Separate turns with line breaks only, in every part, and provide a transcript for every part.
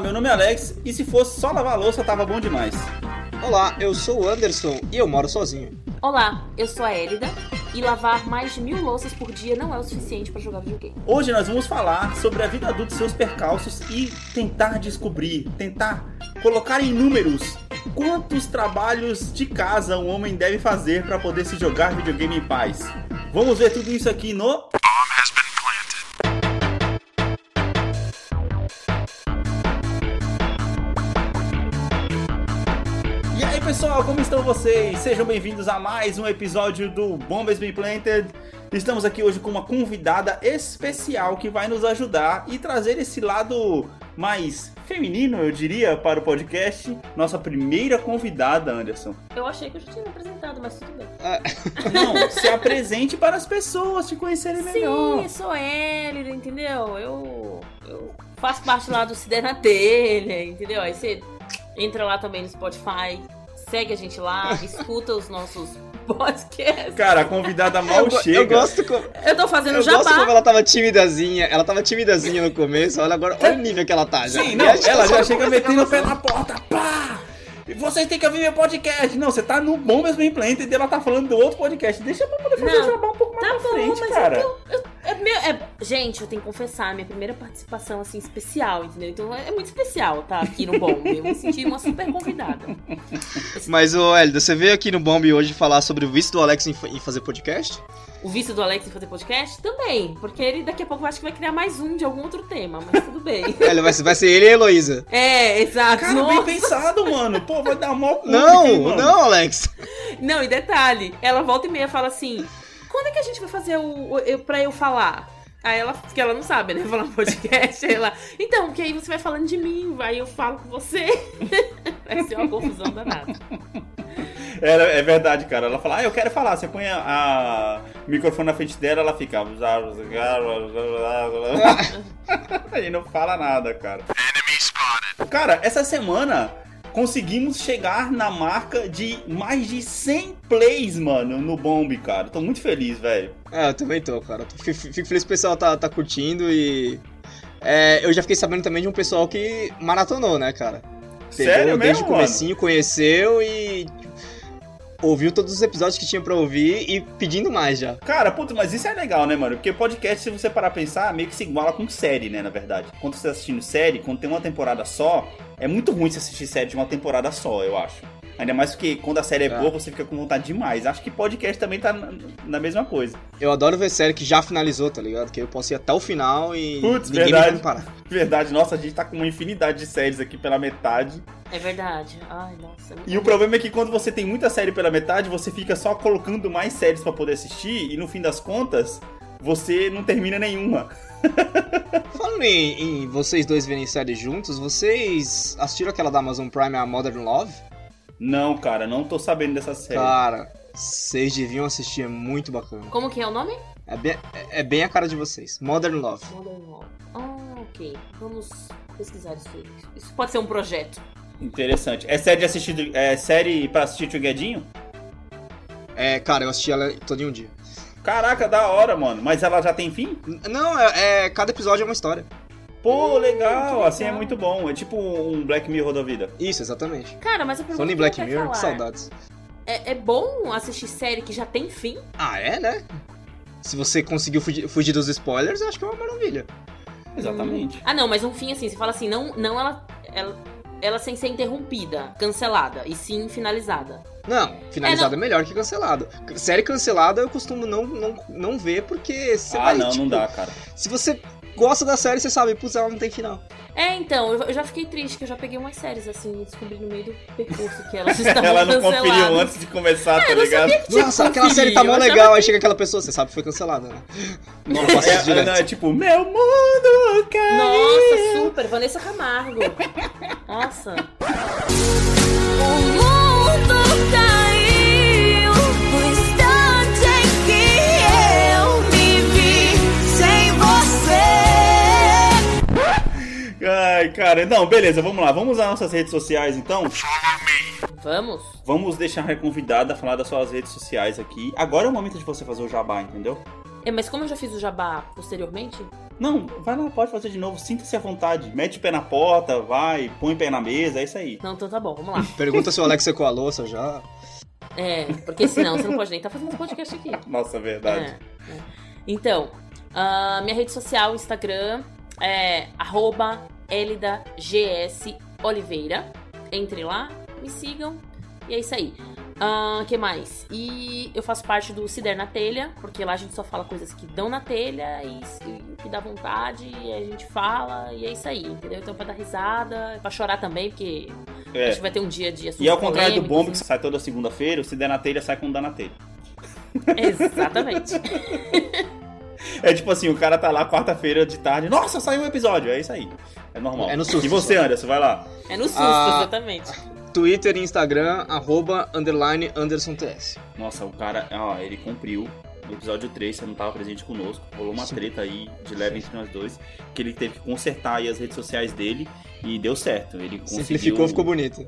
meu nome é Alex e se fosse só lavar a louça tava bom demais.
Olá, eu sou o Anderson e eu moro sozinho.
Olá, eu sou a Elida e lavar mais de mil louças por dia não é o suficiente para jogar videogame.
Hoje nós vamos falar sobre a vida adulta e seus percalços e tentar descobrir, tentar colocar em números quantos trabalhos de casa um homem deve fazer para poder se jogar videogame em paz. Vamos ver tudo isso aqui no pessoal, como estão vocês? Sejam bem-vindos a mais um episódio do Bombas Been Planted. Estamos aqui hoje com uma convidada especial que vai nos ajudar e trazer esse lado mais feminino, eu diria, para o podcast. Nossa primeira convidada, Anderson.
Eu achei que eu já tinha me apresentado, mas tudo bem.
Não, se apresente para as pessoas te conhecerem melhor.
Sim, sou Elida, entendeu? Eu, eu faço parte lá do Se Der na Telha, entendeu? Aí você entra lá também no Spotify, segue a gente lá, escuta os nossos podcasts.
Cara, a convidada mal
eu,
chega.
eu gosto como,
Eu tô fazendo
eu gosto
jabá.
como ela tava timidazinha. Ela tava timidazinha no começo, olha agora, olha o nível que ela tá já.
Sim, não, ela já chega metendo o pé na porta, pá! E vocês têm que ouvir meu podcast. Não, você tá no Bombas Bem Planted e ela tá falando do outro podcast. Deixa pra poder fazer
Não,
o jabá um pouco mais
Tá
pra
bom,
frente,
mas
cara.
é, que eu, eu- é meu, é- gente, eu tenho que confessar, minha primeira participação assim especial, entendeu? Então é, é muito especial tá aqui no Bom. Eu me senti uma super convidada.
Mas, ô Hélio, você veio aqui no Bomb hoje falar sobre o vício do Alex em, em fazer podcast?
O vício do Alex em fazer podcast também, porque ele daqui a pouco eu acho que vai criar mais um de algum outro tema, mas tudo bem.
Hélio, vai, ser- vai ser ele e a Heloísa.
É, exato.
Cara,
Nossa.
bem pensado, mano. Pô, vai dar mó
Não,
mano?
não, Alex.
Não, e detalhe, ela volta e meia fala assim: quando é que a gente vai fazer o, o eu, pra eu falar? Aí ela, que ela não sabe, né? Falar podcast, aí ela. Então, porque aí você vai falando de mim, aí eu falo com você. Vai ser uma confusão danada.
É, é verdade, cara. Ela fala, ah, eu quero falar. Você põe a, a- o microfone na frente dela, ela fica. e não fala nada, cara. Cara, essa semana conseguimos chegar na marca de mais de 100 plays, mano, no Bomb, cara. Tô muito feliz, velho.
É, eu também tô, cara. Fico, fico feliz que o pessoal tá, tá curtindo e. é, eu já fiquei sabendo também de um pessoal que maratonou, né, cara? Pegou
Sério
desde
mesmo,
o comecinho, conheceu e. Ouviu todos os episódios que tinha pra ouvir e pedindo mais já.
Cara, putz, mas isso é legal, né, mano? Porque podcast, se você parar pra pensar, meio que se iguala com série, né, na verdade. Quando você tá assistindo série, quando tem uma temporada só, é muito ruim você assistir série de uma temporada só, eu acho. Ainda mais porque quando a série é
É.
boa, você fica com vontade demais. Acho que podcast também tá na, na mesma coisa.
Eu adoro ver série que já finalizou, tá ligado? Que eu posso ir até o final e
Putz,
ninguém
verdade.
me parar.
Verdade, nossa, a gente tá com uma infinidade de séries aqui pela metade.
É verdade. Ai, nossa.
E o problema é que quando você tem muita série pela metade, você fica só colocando mais séries pra poder assistir e no fim das contas, você não termina nenhuma.
Falando em, em vocês dois verem séries juntos, vocês assistiram aquela da Amazon Prime, a Modern Love?
Não, cara, não tô sabendo dessa série.
Cara, vocês deviam assistir, é muito bacana.
Como que é o nome?
É bem, é- é bem a cara de vocês. Modern Love.
Modern Love. Ah, ok. Vamos pesquisar isso aí. Isso pode ser um projeto.
Interessante. É série de assistir, é série pra assistir Together?
É, cara, eu assisti ela todo em um dia.
Caraca, da hora, mano. Mas ela já tem fim?
N- Não, é, é- cada episódio é uma história.
Pô, legal.
que
Assim é muito bom. É tipo um Black Mirror da vida.
Isso, exatamente.
Cara, mas a pergunta que
Black
quero
Mirror, que
falar,
saudades.
É, é bom assistir série que já tem fim?
Ah, é, né? Se você conseguiu fugir, fugir dos spoilers, eu acho que é uma maravilha.
Exatamente.
Ah, não, mas um fim assim, você fala assim, não, não ela, ela, ela sem ser interrompida, cancelada, e sim finalizada.
Não, finalizado é, melhor que cancelado. Série cancelada eu costumo não, não, não ver porque você
ah,
vai,
não,
tipo,
não dá, cara.
Se você gosta da série, você sabe, putz, ela não tem final.
É, então, eu, já fiquei triste, que eu já peguei umas séries assim, e descobri no meio do percurso que elas estavam
Ela não
canceladas.
conferiu antes de começar, tá ligado?
Nossa,
que
aquela série tá mó legal, aí chega aquela pessoa, você sabe que foi cancelada, né? Não posso
É,
direto.
não, é tipo, meu mundo caiu.
Nossa, super, Vanessa Camargo. Nossa.
Ai, cara, não, beleza, vamos lá. Vamos às nossas redes sociais, então.
Vamos?
Vamos deixar a convidada falar das suas redes sociais aqui. Agora é o momento de você fazer o jabá, entendeu?
É, mas como eu já fiz o jabá posteriormente,
Não, vai lá, pode fazer de novo. Sinta-se à vontade. Mete o pé na porta, vai, põe o pé na mesa, é isso aí.
Não, então tá bom, vamos lá.
Pergunta se o Alex secou a louça já.
É, porque senão você não pode nem estar fazendo esse podcast aqui.
Nossa, verdade.
É, é. Então, ah, minha rede social, Instagram, é arroba Elida GS Oliveira. Entre lá, me sigam. E é isso aí. O que mais? E eu faço parte do Cider na Telha, porque lá a gente só fala coisas que dão na telha e, e que dá vontade, e a gente fala, e é isso aí, entendeu? Então pra dar risada, pra chorar também, porque a
É.
gente vai ter um dia de assuntos
E ao contrário do
polêmicos,
Bomb, que sai toda segunda-feira, o Se Der na Telha sai com Dá na Telha.
Exatamente.
É tipo assim, o cara tá lá quarta-feira de tarde, nossa, saiu um episódio, é isso aí. É normal.
É no susto
E você. Anderson, vai lá.
É no susto,
Ah.
exatamente.
Twitter e Instagram, arroba, underline, Anderson TS.
Nossa, o cara, ó, ele cumpriu. No episódio 3, você não tava presente conosco. Rolou uma treta aí de leve entre nós dois. Que ele teve que consertar aí as redes sociais dele. E deu certo. Ele conseguiu.
Simplificou, ficou bonito.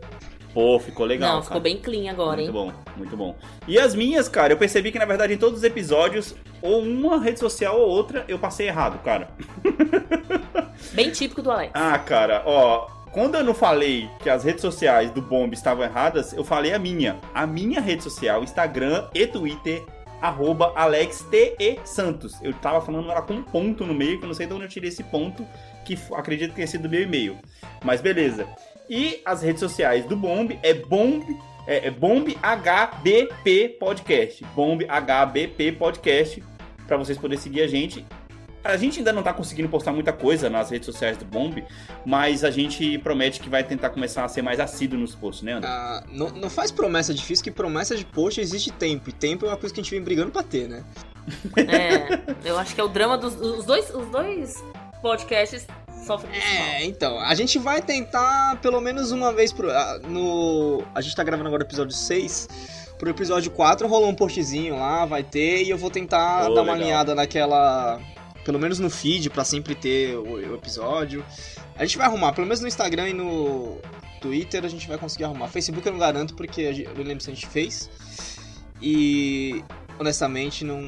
Pô, ficou legal.
Não,
cara.
ficou bem clean agora,
Muito
hein?
bom, muito bom. E as minhas, cara, eu percebi que na verdade em todos os episódios, ou uma rede social ou outra, eu passei errado, cara.
Bem típico do Alex.
Ah, cara, ó. Quando eu não falei que as redes sociais do Bomb estavam erradas, eu falei a minha. A minha rede social, Instagram e Twitter, arroba AlexTE Santos. Eu tava falando ela com um ponto no meio, que eu não sei de onde eu tirei esse ponto, que acredito que tenha sido do meu e-mail. Mas beleza. E as redes sociais do Bomb é Bomb. É, é Bomb HBP Podcast. Bomb HBP Podcast. Pra vocês poderem seguir a gente. A gente ainda não tá conseguindo postar muita coisa nas redes sociais do Bomb, mas a gente promete que vai tentar começar a ser mais assíduo nos posts, né, André?
Ah, não, não faz promessa difícil, que promessa de post existe tempo. E tempo é uma coisa que a gente vem brigando pra ter, né?
É, eu acho que é o drama dos os dois, os dois podcasts sofrem desse mal.
É, então, a gente vai tentar pelo menos uma vez pro, ah, no. A gente tá gravando agora o episódio 6. Pro episódio 4 rolou um postzinho lá, vai ter, e eu vou tentar
Oh,
dar uma
legal.
alinhada naquela. Pelo menos no feed, pra sempre ter o, o episódio. A gente vai arrumar, pelo menos no Instagram e no Twitter a gente vai conseguir arrumar. Facebook eu não garanto, porque eu não lembro se a gente fez. E honestamente não.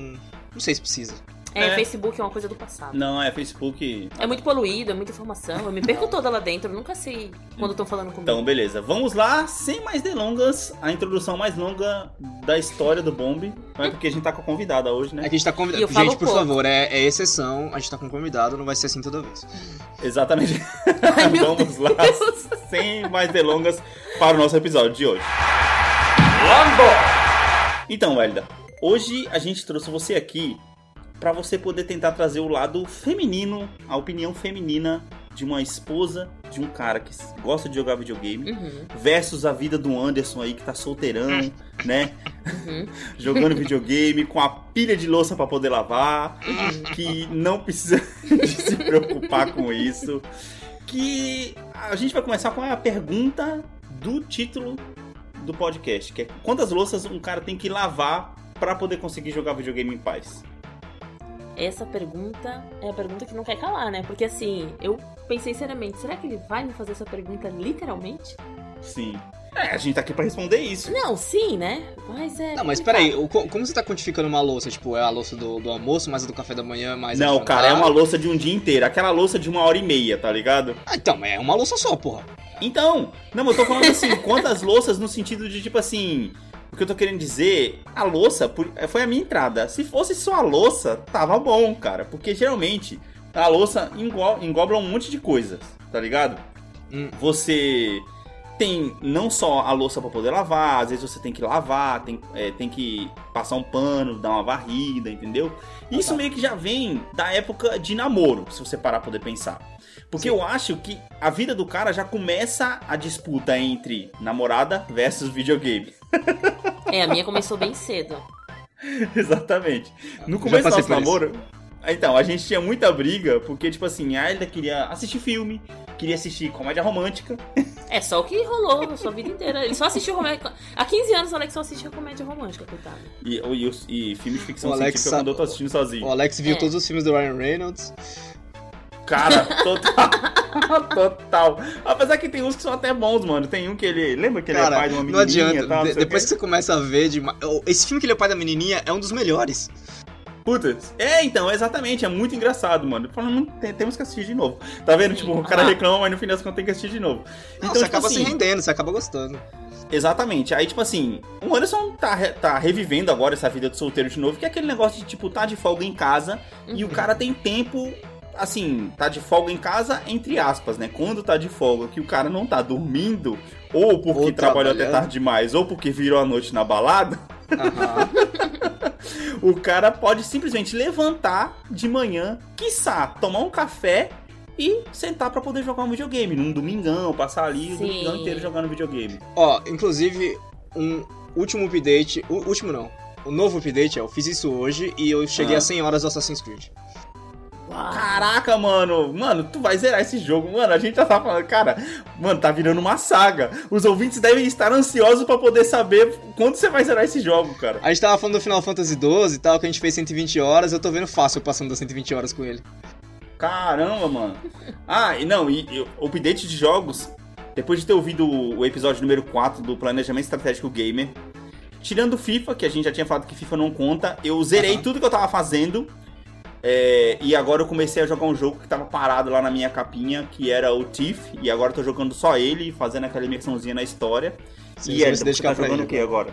Não sei se precisa.
É,
É.
Facebook é uma coisa do passado.
Não, é Facebook.
É muito poluído, é muita informação. Eu me perco toda lá dentro, eu nunca sei quando estão falando comigo.
Então, beleza. Vamos lá, sem mais delongas, a introdução mais longa da história do Bomb. Não é porque a gente tá com a convidada hoje,
É
né?
que a gente tá convidado. Gente, por
pouco.
favor, é, é exceção. A gente tá com convidado, não vai ser assim toda vez.
Exatamente.
Ai,
Vamos lá, sem mais delongas, para o nosso episódio de hoje. Então, Elida, hoje a gente trouxe você aqui para você poder tentar trazer o lado feminino, a opinião feminina de uma esposa de um cara que gosta de jogar videogame
Uhum,
versus a vida do Anderson aí que tá solteirão, né?
uhum,
Jogando videogame com a pilha de louça para poder lavar,
uhum.
que não precisa se preocupar com isso. Que a gente vai começar com a pergunta do título do podcast, que é quantas louças um cara tem que lavar para poder conseguir jogar videogame em paz?
Essa pergunta é a pergunta que não quer calar, né? Porque assim, eu pensei seriamente, será que ele vai me fazer essa pergunta literalmente?
Sim. É, a gente tá aqui para responder isso.
Não, sim, né? Mas é.
Não, mas peraí, como você tá quantificando uma louça? Tipo, é a louça do, do almoço, mais a do café da manhã, mais a
Não, cara, é
jantar?
uma louça de um dia inteiro. Aquela louça de uma hora e meia, tá ligado?
Ah, então, mas é uma louça só, porra.
Então, não, eu tô falando assim, quantas louças no sentido de tipo assim. O que eu tô querendo dizer, a louça por- foi a minha entrada. Se fosse só a louça, tava bom, cara. Porque geralmente a louça engo- engloba um monte de coisas, tá ligado?
Hum.
Você tem não só a louça pra poder lavar, às vezes você tem que lavar, tem, é, tem que passar um pano, dar uma varrida, entendeu? Isso
tá.
meio que já vem da época de namoro, se você parar pra poder pensar. Porque
Sim.
eu acho que a vida do cara já começa a disputa entre namorada versus videogame.
É, a minha começou bem cedo.
Exatamente. No começo do nosso
isso.
namoro, então, a gente tinha muita briga, porque, tipo assim, a Elida queria assistir filme, queria assistir comédia romântica.
É só o que rolou a sua vida inteira. Ele só assistiu comédia. Há 15 anos o Alex só assistia comédia romântica, coitado.
E, e, e filmes de ficção
O Alex
científica
sabe-
quando eu tô assistindo sozinho.
O Alex viu
É.
todos os filmes do Ryan Reynolds.
Cara, total. total. Apesar que tem uns que são até bons, mano. Tem um que ele. Lembra que ele é
Cara,
pai de uma
não
menininha
adianta.
e tal? não
De- depois que você começa a ver. De... Esse filme que ele é pai da menininha é um dos melhores.
Puta, é então, exatamente, é muito engraçado, mano. Falando, tem- temos que assistir de novo. Tá vendo? Tipo, o cara
Ah.
reclama, mas no fim das contas tem que assistir de novo.
Não,
então,
você
tipo
acaba
assim,
se rendendo, você acaba gostando.
Exatamente. Aí, tipo assim, o Anderson tá, tá revivendo agora essa vida de solteiro de novo, que é aquele negócio de, tipo, tá de folga em casa e o cara tem tempo, assim, tá de folga em casa, entre aspas, né? Quando tá de folga, que o cara não tá dormindo, ou porque
Ou
trabalhou até tarde demais, ou porque virou a noite na balada, o cara pode simplesmente levantar de manhã, quiçá, tomar um café e sentar pra poder jogar um videogame. Num domingão, passar ali o
Sim.
domingão inteiro jogando videogame.
Ó, inclusive, um último update. O último não. O novo update, é, eu fiz isso hoje e eu cheguei
Ah.
a 100 horas do Assassin's Creed.
Caraca, mano, mano, tu vai zerar esse jogo, mano. A gente já tá falando, cara, mano, tá virando uma saga. Os ouvintes devem estar ansiosos pra poder saber quando você vai zerar esse jogo, cara.
A gente tava falando do Final Fantasy XII e tal, que a gente fez 120 horas, eu tô vendo fácil passando das 120 horas com ele.
Caramba, mano. Ah, e não, e, e o update de jogos, depois de ter ouvido o episódio número 4 do Planejamento Estratégico Gamer, tirando FIFA, que a gente já tinha falado que FIFA não conta, eu zerei
Aham.
tudo que eu tava fazendo. É, e agora eu comecei a jogar um jogo que tava parado lá na minha capinha, que era o Thief, e agora eu tô jogando só ele, fazendo aquela imersãozinha na história.
Você
e
se
você tá jogando o que agora?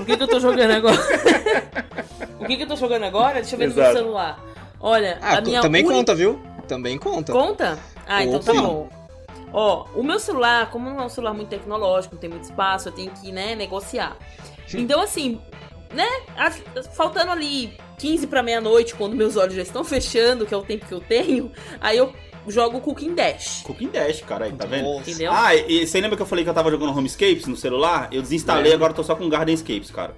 O que, que eu tô jogando agora? o que, que eu tô jogando agora? Deixa eu ver no
Exato.
meu celular. Olha,
Ah,
a minha
também
única-
conta, viu? Também conta.
Conta? Ah, então tá
Opa.
bom. Ó, o meu celular, como não é um celular muito tecnológico, não tem muito espaço, eu tenho que, né, negociar. Então, assim, né, as- faltando ali 15 pra meia-noite, quando meus olhos já estão fechando, que é o tempo que eu tenho, aí eu jogo Cooking Dash.
Cooking Dash, cara, aí, tá vendo?
Nossa.
Entendeu?
Ah, e você lembra que eu falei que eu tava jogando Homescapes no celular? Eu desinstalei,
Lembro.
agora tô só com Gardenscapes, cara.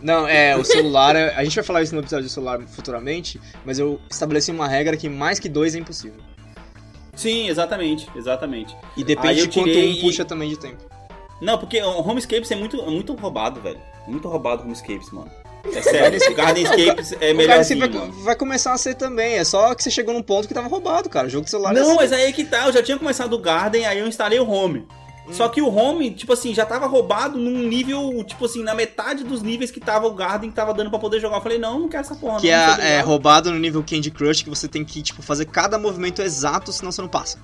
Não, é, o celular, é- a gente vai falar isso no episódio do celular futuramente, mas eu estabeleci uma regra que mais que dois é impossível.
Sim, exatamente, exatamente.
E depende de quanto um
e-
puxa também de tempo.
Não, porque o Homescapes é muito, é muito roubado, velho. Muito roubado o Homescapes, mano. É sério, o Gardenscapes é
o cara
melhorzinho,
vai, vai começar a ser também, é só que você chegou num ponto que tava roubado, cara. O jogo de celular é
Não,
assim.
mas aí é que tá, eu já tinha começado o Garden, aí eu instalei o Home.
Hum.
Só que o Home, tipo assim, já tava roubado num nível, tipo assim, na metade dos níveis que tava o Garden que tava dando pra poder jogar. Eu falei, não, não quero essa porra,
Que
não.
é, é roubado no nível Candy Crush, que você tem que, tipo, fazer cada movimento exato, senão você não passa.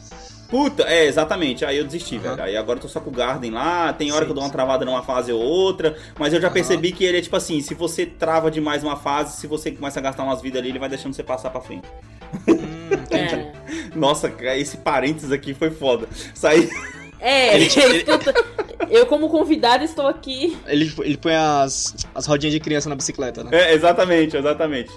Puta, é, exatamente. Aí eu desisti,
Aham.
velho. Aí agora eu tô só com o Garden lá. Tem hora
Sim,
que eu dou uma travada numa fase ou outra. Mas eu já
Aham.
percebi que ele é tipo assim: se você trava demais uma fase, se você começa a gastar umas vidas ali, ele vai deixando você passar pra frente.
Hum, entendi.
É.
Nossa, cara, esse parênteses aqui foi foda. Saí.
É,
Ele-
que eu, como convidada estou aqui.
Ele, ele põe as, as rodinhas de criança na bicicleta, né?
É, exatamente, exatamente.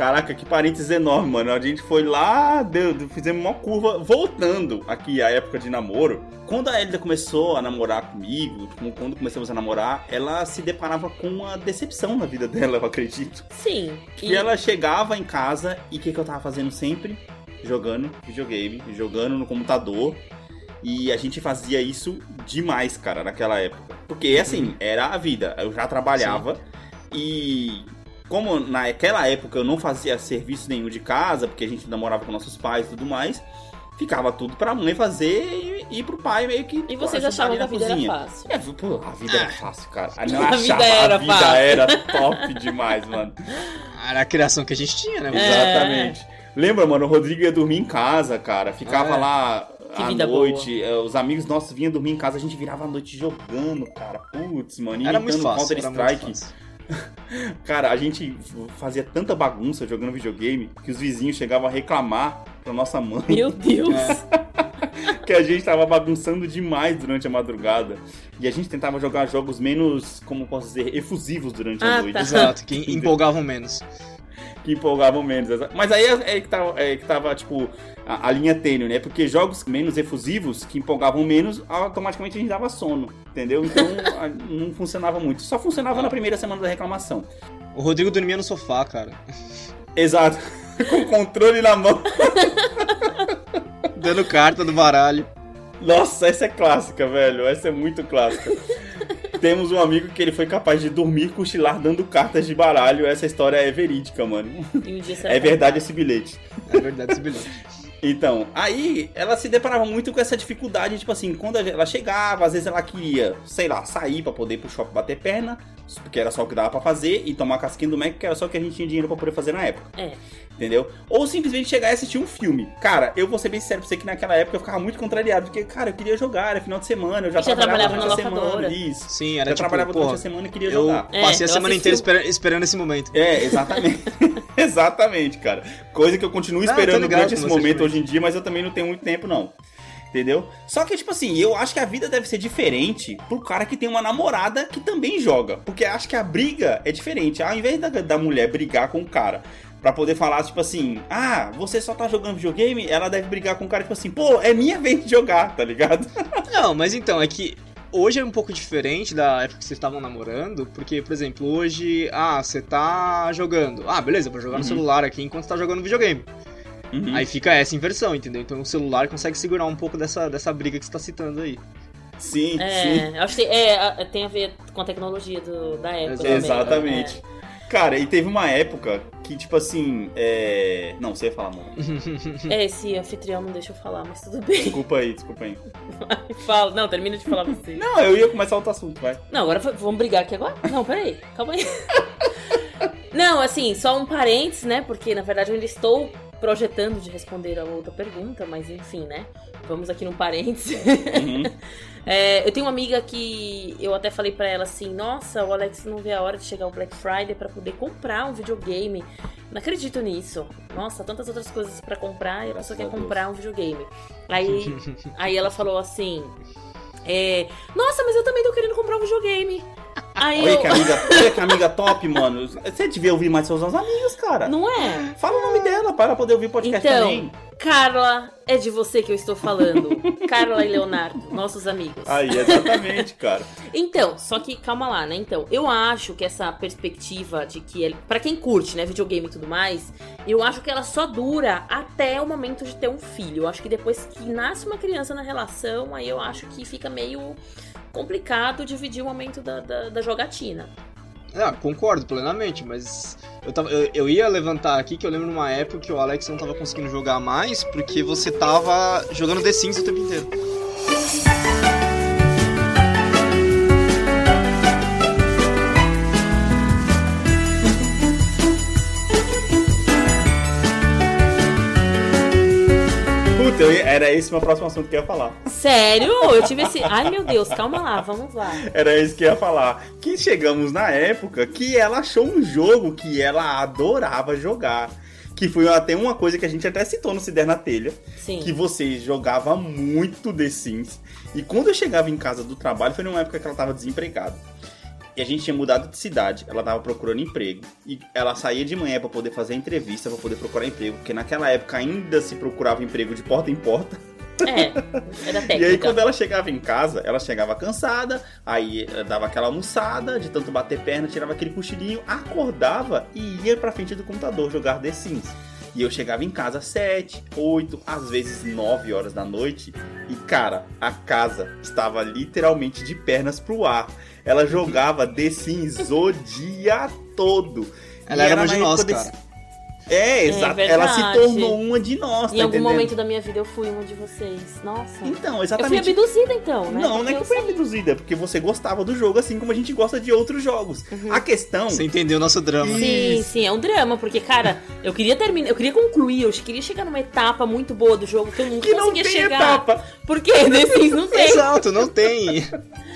Caraca, que parênteses enorme, mano. A gente foi lá, deu, fizemos uma curva, voltando aqui à época de namoro. Quando a Elida começou a namorar comigo, tipo, quando começamos a namorar, ela se deparava com uma decepção na vida dela, eu acredito.
Sim.
E ela chegava em casa e o que, que eu tava fazendo sempre? Jogando videogame, jogando no computador. E a gente fazia isso demais, cara, naquela época. Porque, assim, era a vida. Eu já trabalhava e como naquela época eu não fazia serviço nenhum de casa, porque a gente namorava com nossos pais e tudo mais, ficava tudo pra mãe fazer e, e pro pai meio que
E vocês achavam que a vida era
cozinha.
fácil.
É, pô, a vida era fácil, cara. Ah, Não
A
achava,
vida era
a vida
fácil.
era top demais, mano.
Era a criação que a gente tinha, né?
É.
Exatamente. Lembra, mano, o Rodrigo ia dormir em casa, cara. Ficava
É.
lá
Que
à
vida
noite. eh, Os amigos nossos vinham dormir em casa, a gente virava a noite jogando, cara. Putz, mano.
Era muito
imitando
fácil. Era muito
Counter-Strike.
fácil.
Cara, a gente fazia tanta bagunça jogando videogame que os vizinhos chegavam a reclamar pra nossa mãe
Meu Deus.
É.
que a gente tava bagunçando demais durante a madrugada. E a gente tentava jogar jogos menos, como posso dizer, efusivos durante a
Ah,
noite.
tá.
Exato, que empolgavam menos.
que empolgavam menos. Mas aí é, é que, tava, é que tava, tipo, a, a linha tênue, né? Porque jogos menos efusivos, que empolgavam menos, automaticamente a gente dava sono, entendeu? Então a- não funcionava muito. Só funcionava na primeira semana da reclamação.
O Rodrigo dormia no sofá, cara.
Exato. Com o controle na mão.
Dando carta do baralho.
Nossa, essa é clássica, velho. Essa é muito clássica. Temos um amigo que ele foi capaz de dormir, cochilar, dando cartas de baralho. Essa história é verídica, mano.
E um
É verdade esse bilhete.
É verdade esse bilhete.
Então, aí ela se deparava muito com essa dificuldade, tipo assim, quando ela chegava, às vezes ela queria, sei lá, sair pra poder ir pro shopping bater perna, porque era só o que dava pra fazer, e tomar casquinha do Mac, que era só o que a gente tinha dinheiro pra poder fazer na época.
É.
Entendeu? Ou simplesmente chegar e assistir um filme. Cara, eu vou ser bem sincero pra você que naquela época eu ficava muito contrariado, porque, cara, eu queria jogar, era final de semana, eu já,
já
trabalhava,
trabalhava
durante
na
a semana. Isso.
Sim, era
já
tipo,
trabalhava
porra,
durante a semana e queria
eu
jogar.
É,
passei a
eu
semana inteira espera- esperando esse momento.
É, exatamente. exatamente, cara. Coisa que eu continuo
Não, eu
esperando durante esse momento hoje em dia, mas eu também não tenho muito tempo, não. Entendeu? Só que, tipo assim, eu acho que a vida deve ser diferente pro cara que tem uma namorada que também joga. Porque acho que a briga é diferente. Ao invés da, da mulher brigar com o cara pra poder falar, tipo assim, ah, você só tá jogando videogame, ela deve brigar com o cara, tipo assim, pô, é minha vez de jogar, tá ligado?
Não, mas então, é que hoje é um pouco diferente da época que vocês estavam namorando, porque, por exemplo, hoje, ah, você tá jogando. Ah, beleza, vou jogar no
Uhum.
celular aqui enquanto você tá jogando videogame.
Uhum.
Aí fica essa inversão, entendeu? Então o celular consegue segurar um pouco dessa, dessa briga que você tá citando aí.
Sim, sim.
É, eu acho que é, tem a ver com a tecnologia do- da época. também,
Exatamente.
né?
Cara, e teve uma época que, tipo assim, é. Não, você ia falar, mano.
É, esse anfitrião não deixa eu falar, mas tudo bem.
Desculpa aí, desculpa aí.
Fala. Não, termina de falar você.
Não, eu ia começar outro assunto, vai.
Não, agora vamos brigar aqui agora? Não, peraí, calma aí. Não, assim, só um parênteses, né? Porque na verdade eu ainda estou projetando de responder a outra pergunta, mas enfim, né? Vamos aqui num parênteses.
Uhum.
É, eu tenho uma amiga que eu até falei pra ela assim: Nossa, o Alex não vê a hora de chegar o Black Friday pra poder comprar um videogame. Não acredito nisso. Nossa, tantas outras coisas pra comprar e a pessoa quer
Deus.
comprar um videogame. Aí, aí ela falou assim: é, Nossa, mas eu também tô querendo comprar um videogame. Aí
Olha
eu.
que, amiga, olha que amiga top, mano. Você devia ouvir mais seus amigos, cara.
Não é?
Fala o nome dela para poder ouvir o podcast
Então,
também.
Carla, é de você que eu estou falando. Carla e Leonardo, nossos amigos.
Aí, exatamente, cara.
Então, só que calma lá, né? Então, eu acho que essa perspectiva de que ele, para quem curte, né, videogame e tudo mais, eu acho que ela só dura até o momento de ter um filho. Eu acho que depois que nasce uma criança na relação, aí eu acho que fica meio complicado dividir o momento da, da, da jogatina.
Ah, concordo plenamente, mas eu, tava, eu, eu ia levantar aqui que eu lembro numa época que o Alex não tava conseguindo jogar mais porque você tava jogando The Sims o tempo inteiro.
Eu era esse o meu próximo assunto que eu ia falar.
Sério? Eu tive esse. Ai meu Deus, calma lá, vamos lá.
Era isso que eu ia falar. Que chegamos na época que ela achou um jogo que ela adorava jogar. Que foi até uma coisa que a gente até citou no Se Der na Telha.
Sim.
que você jogava muito The Sims. E quando eu chegava em casa do trabalho, foi numa época que ela tava desempregada. E a gente tinha mudado de cidade, ela tava procurando emprego. E ela saía de manhã pra poder fazer a entrevista, pra poder procurar emprego. Porque naquela época ainda se procurava emprego de porta em porta.
É, era técnica.
E aí quando ela chegava em casa, ela chegava cansada, aí eh, dava aquela almoçada, de tanto bater perna, tirava aquele cochilinho, acordava e ia pra frente do computador jogar The Sims. E eu chegava em casa às 7, 8, às vezes 9 horas da noite. E cara, a casa estava literalmente de pernas pro ar. Ela jogava The Sims o dia todo.
Ela
E
era uma
na
de nós, cara.
desse- É, exato.
verdade.
ela se tornou uma de nós,
Em
tá
algum
entendendo?
momento da minha vida eu fui uma de vocês. Nossa.
Então,
eu fui
exatamente.
abduzida então, né?
Não, não
Porque
é que
eu
foi
sei.
abduzida, é porque você gostava do jogo assim como a gente gosta de outros jogos.
Uhum.
A questão.
Você entendeu o nosso drama.
Sim,
Isso.
sim, é um drama, porque, cara, eu queria terminar, eu queria concluir, eu queria chegar numa etapa muito boa do jogo que eu nunca
Que não
conseguia
tem
chegar.
etapa.
Porque The Sims não tem.
Exato, não tem.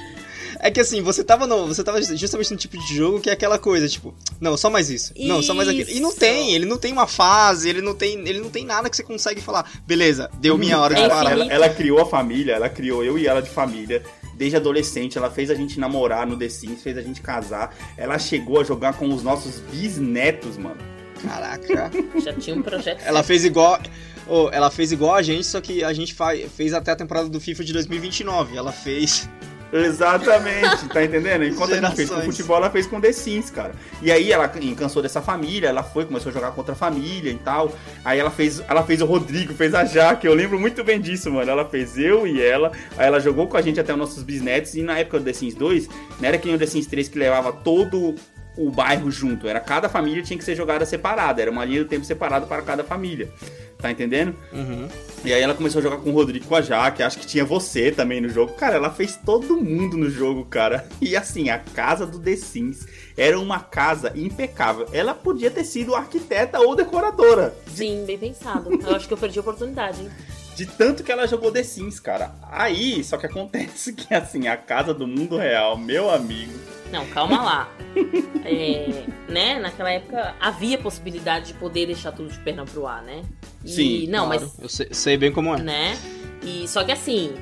É que assim, você tava no, você tava justamente no tipo de jogo que é aquela coisa, tipo, não, só mais isso. Não, só mais aquilo. E não
Isso.
tem, ele não tem uma fase, ele não tem, ele não tem nada que você consegue falar, beleza, deu minha hora de
É
parar.
Ela, ela criou a família, ela criou eu e ela de família. Desde adolescente, ela fez a gente namorar no The Sims, fez a gente casar. Ela chegou a jogar com os nossos bisnetos, mano.
Caraca.
Já tinha um projeto.
Ela fez igual. oh, ela fez igual a gente, só que a gente fa- fez até a temporada do FIFA de 2029. Ela fez.
Exatamente, tá entendendo? Enquanto a gente fez com
Gerações.
futebol, ela fez com The Sims, cara. E aí ela cansou dessa família, ela foi, começou a jogar contra a família e tal. Aí ela fez, ela fez o Rodrigo, fez a Jaque, eu lembro muito bem disso, mano. Ela fez eu e ela, aí ela jogou com a gente até os nossos bisnetos. E na época do The Sims 2, não era que nem o The Sims 3 que levava todo o bairro junto, era cada família tinha que ser jogada separada, era uma linha do tempo separada para cada família. Tá entendendo?
Uhum.
E aí ela começou a jogar com o Rodrigo com a Jaque, acho que tinha você também no jogo. Cara, ela fez todo mundo no jogo, cara. E assim, a casa do The Sims era uma casa impecável. Ela podia ter sido arquiteta ou decoradora.
Sim, bem pensado. Eu acho que eu perdi a oportunidade, hein?
De tanto que ela jogou The Sims, cara. Aí, só que acontece que assim, a casa do mundo real, meu amigo.
Não, calma lá. É, né? Naquela época havia possibilidade de poder deixar tudo de perna pro ar, né? E,
Sim,
Não,
Claro,
mas
Eu sei, sei bem como é.
né? E só que assim,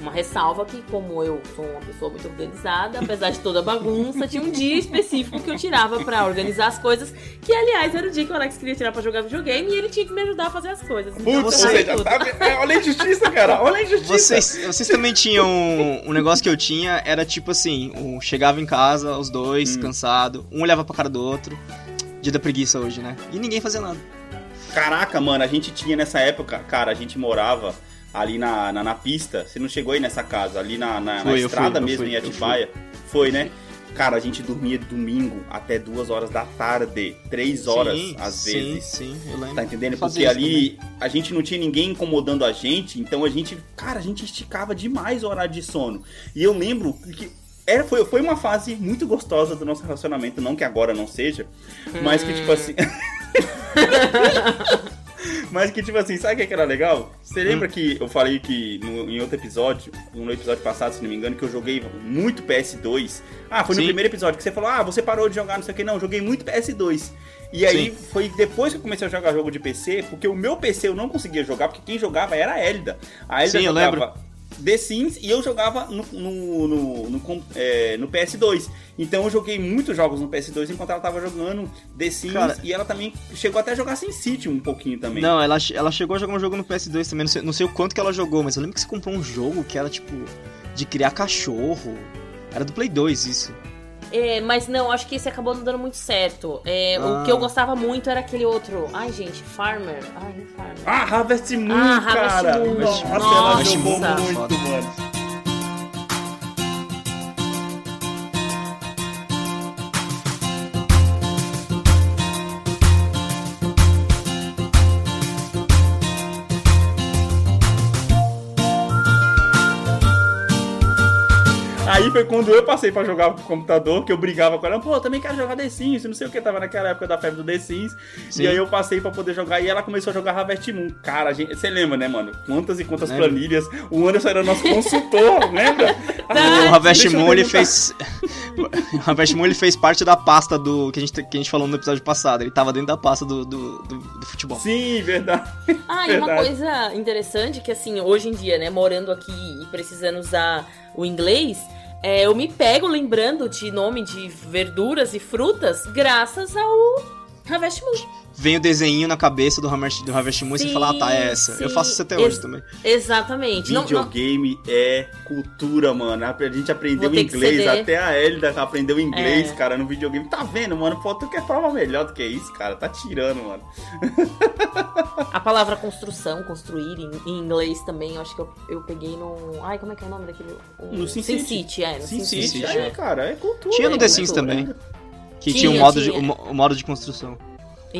uma ressalva que como eu sou uma pessoa muito organizada, apesar de toda a bagunça, tinha um dia específico que eu tirava pra organizar as coisas, que aliás era o dia que o Alex queria tirar pra jogar videogame e ele tinha que me ajudar a fazer as coisas. Então,
Putz,
fazia
seja,
tudo.
tá? É, olha a injustiça, cara. Olha a injustiça.
Vocês, vocês também tinham um, um negócio que eu tinha, era tipo assim, um, chegava em casa, os dois,
Hum.
cansado, um olhava pra cara do outro, dia da preguiça hoje, né? E ninguém fazia nada.
Caraca, mano, a gente tinha nessa época, cara, a gente morava ali na, na, na pista. Você não chegou aí nessa casa, ali na, na, na
Fui,
estrada
fui,
mesmo
fui,
em Atibaia. Foi, né? Cara, a gente dormia domingo até duas horas da tarde, três horas
sim,
às
sim,
vezes.
Sim, eu lembro.
Tá entendendo? Porque ali a gente não tinha ninguém incomodando a gente, então a gente, cara, a gente esticava demais o horário de sono. E eu lembro que era, foi, foi uma fase muito gostosa do nosso relacionamento, não que agora não seja, mas que tipo assim. Mas que, tipo assim, sabe o que que era legal? Você lembra que eu falei que no- em outro episódio, no episódio passado, se não me engano, que eu joguei muito PS2? Ah, foi no
Sim.
primeiro episódio que você falou, ah, você parou de jogar, não sei o que. Não, eu joguei muito PS2. E aí
Sim.
foi depois que eu comecei a jogar jogo de PC, porque o meu PC eu não conseguia jogar, porque quem jogava era a Elda. A Elda
Sim, eu
jogava The Sims e eu jogava no, no, no, no é, no PS2. Então eu joguei muitos jogos no PS2 enquanto ela tava jogando The Sims
Cara-
e ela também chegou até a jogar Sin City um pouquinho também.
Não, ela, ela chegou a jogar um jogo no PS2 também, não sei, não sei o quanto que ela jogou, mas eu lembro que você comprou um jogo que era tipo de criar cachorro. Era do Play 2 isso.
É, mas não, acho que esse acabou não dando muito certo. É,
Ah.
O que eu gostava muito era aquele outro. Ai, gente, Farmer. Ai, Farmer.
Ah, Harvest Moon,
Ah, Harvest
cara!
Moon.
Nossa, ela
Nossa.
jogou
Nossa.
muito, mano. Foi quando eu passei pra jogar pro computador, que eu brigava com ela, pô, eu também quero jogar The Sims, não sei o que, tava naquela época da febre do The Sims.
Sim.
E aí eu passei pra poder jogar e ela começou a jogar Harvest Moon. Cara, você lembra, né, mano? Quantas e quantas
Lembro.
planilhas. O Anderson era nosso consultor, lembra?
o Harvest Moon ele fez. o Harvest Moon ele fez parte da pasta do. Que a gente, que a gente falou no episódio passado. Ele tava dentro da pasta do, do, do, do futebol.
Sim, verdade.
Ah, e uma
Verdade.
coisa interessante que, assim, hoje em dia, né, morando aqui e precisando usar o inglês, é, eu me pego lembrando de nome de verduras e frutas graças ao Harvest Moon.
Vem o desenho na cabeça do Harvest, do Harvest Moon e fala, ah, tá, é essa. Eu
sim.
faço isso até
Ex-
hoje também.
Exatamente. Não- não-
Videogame é cultura, mano. A gente aprendeu inglês, até a Elida aprendeu inglês,
É.
cara, no videogame. Tá vendo, mano? Pô, tu quer prova melhor do que isso, cara? Tá tirando, mano.
A palavra construção, construir em, em inglês também, eu acho que eu, eu peguei no. Ai, como é que é o nome daquele? O-
No Sin City.
é. No
Sim,
Sin
sim,
City.
aí, cara, é cultura.
Tinha no
é
The Sims também. Que
Tinha,
tinha, um modo de,
tinha.
o, mo- o modo de construção.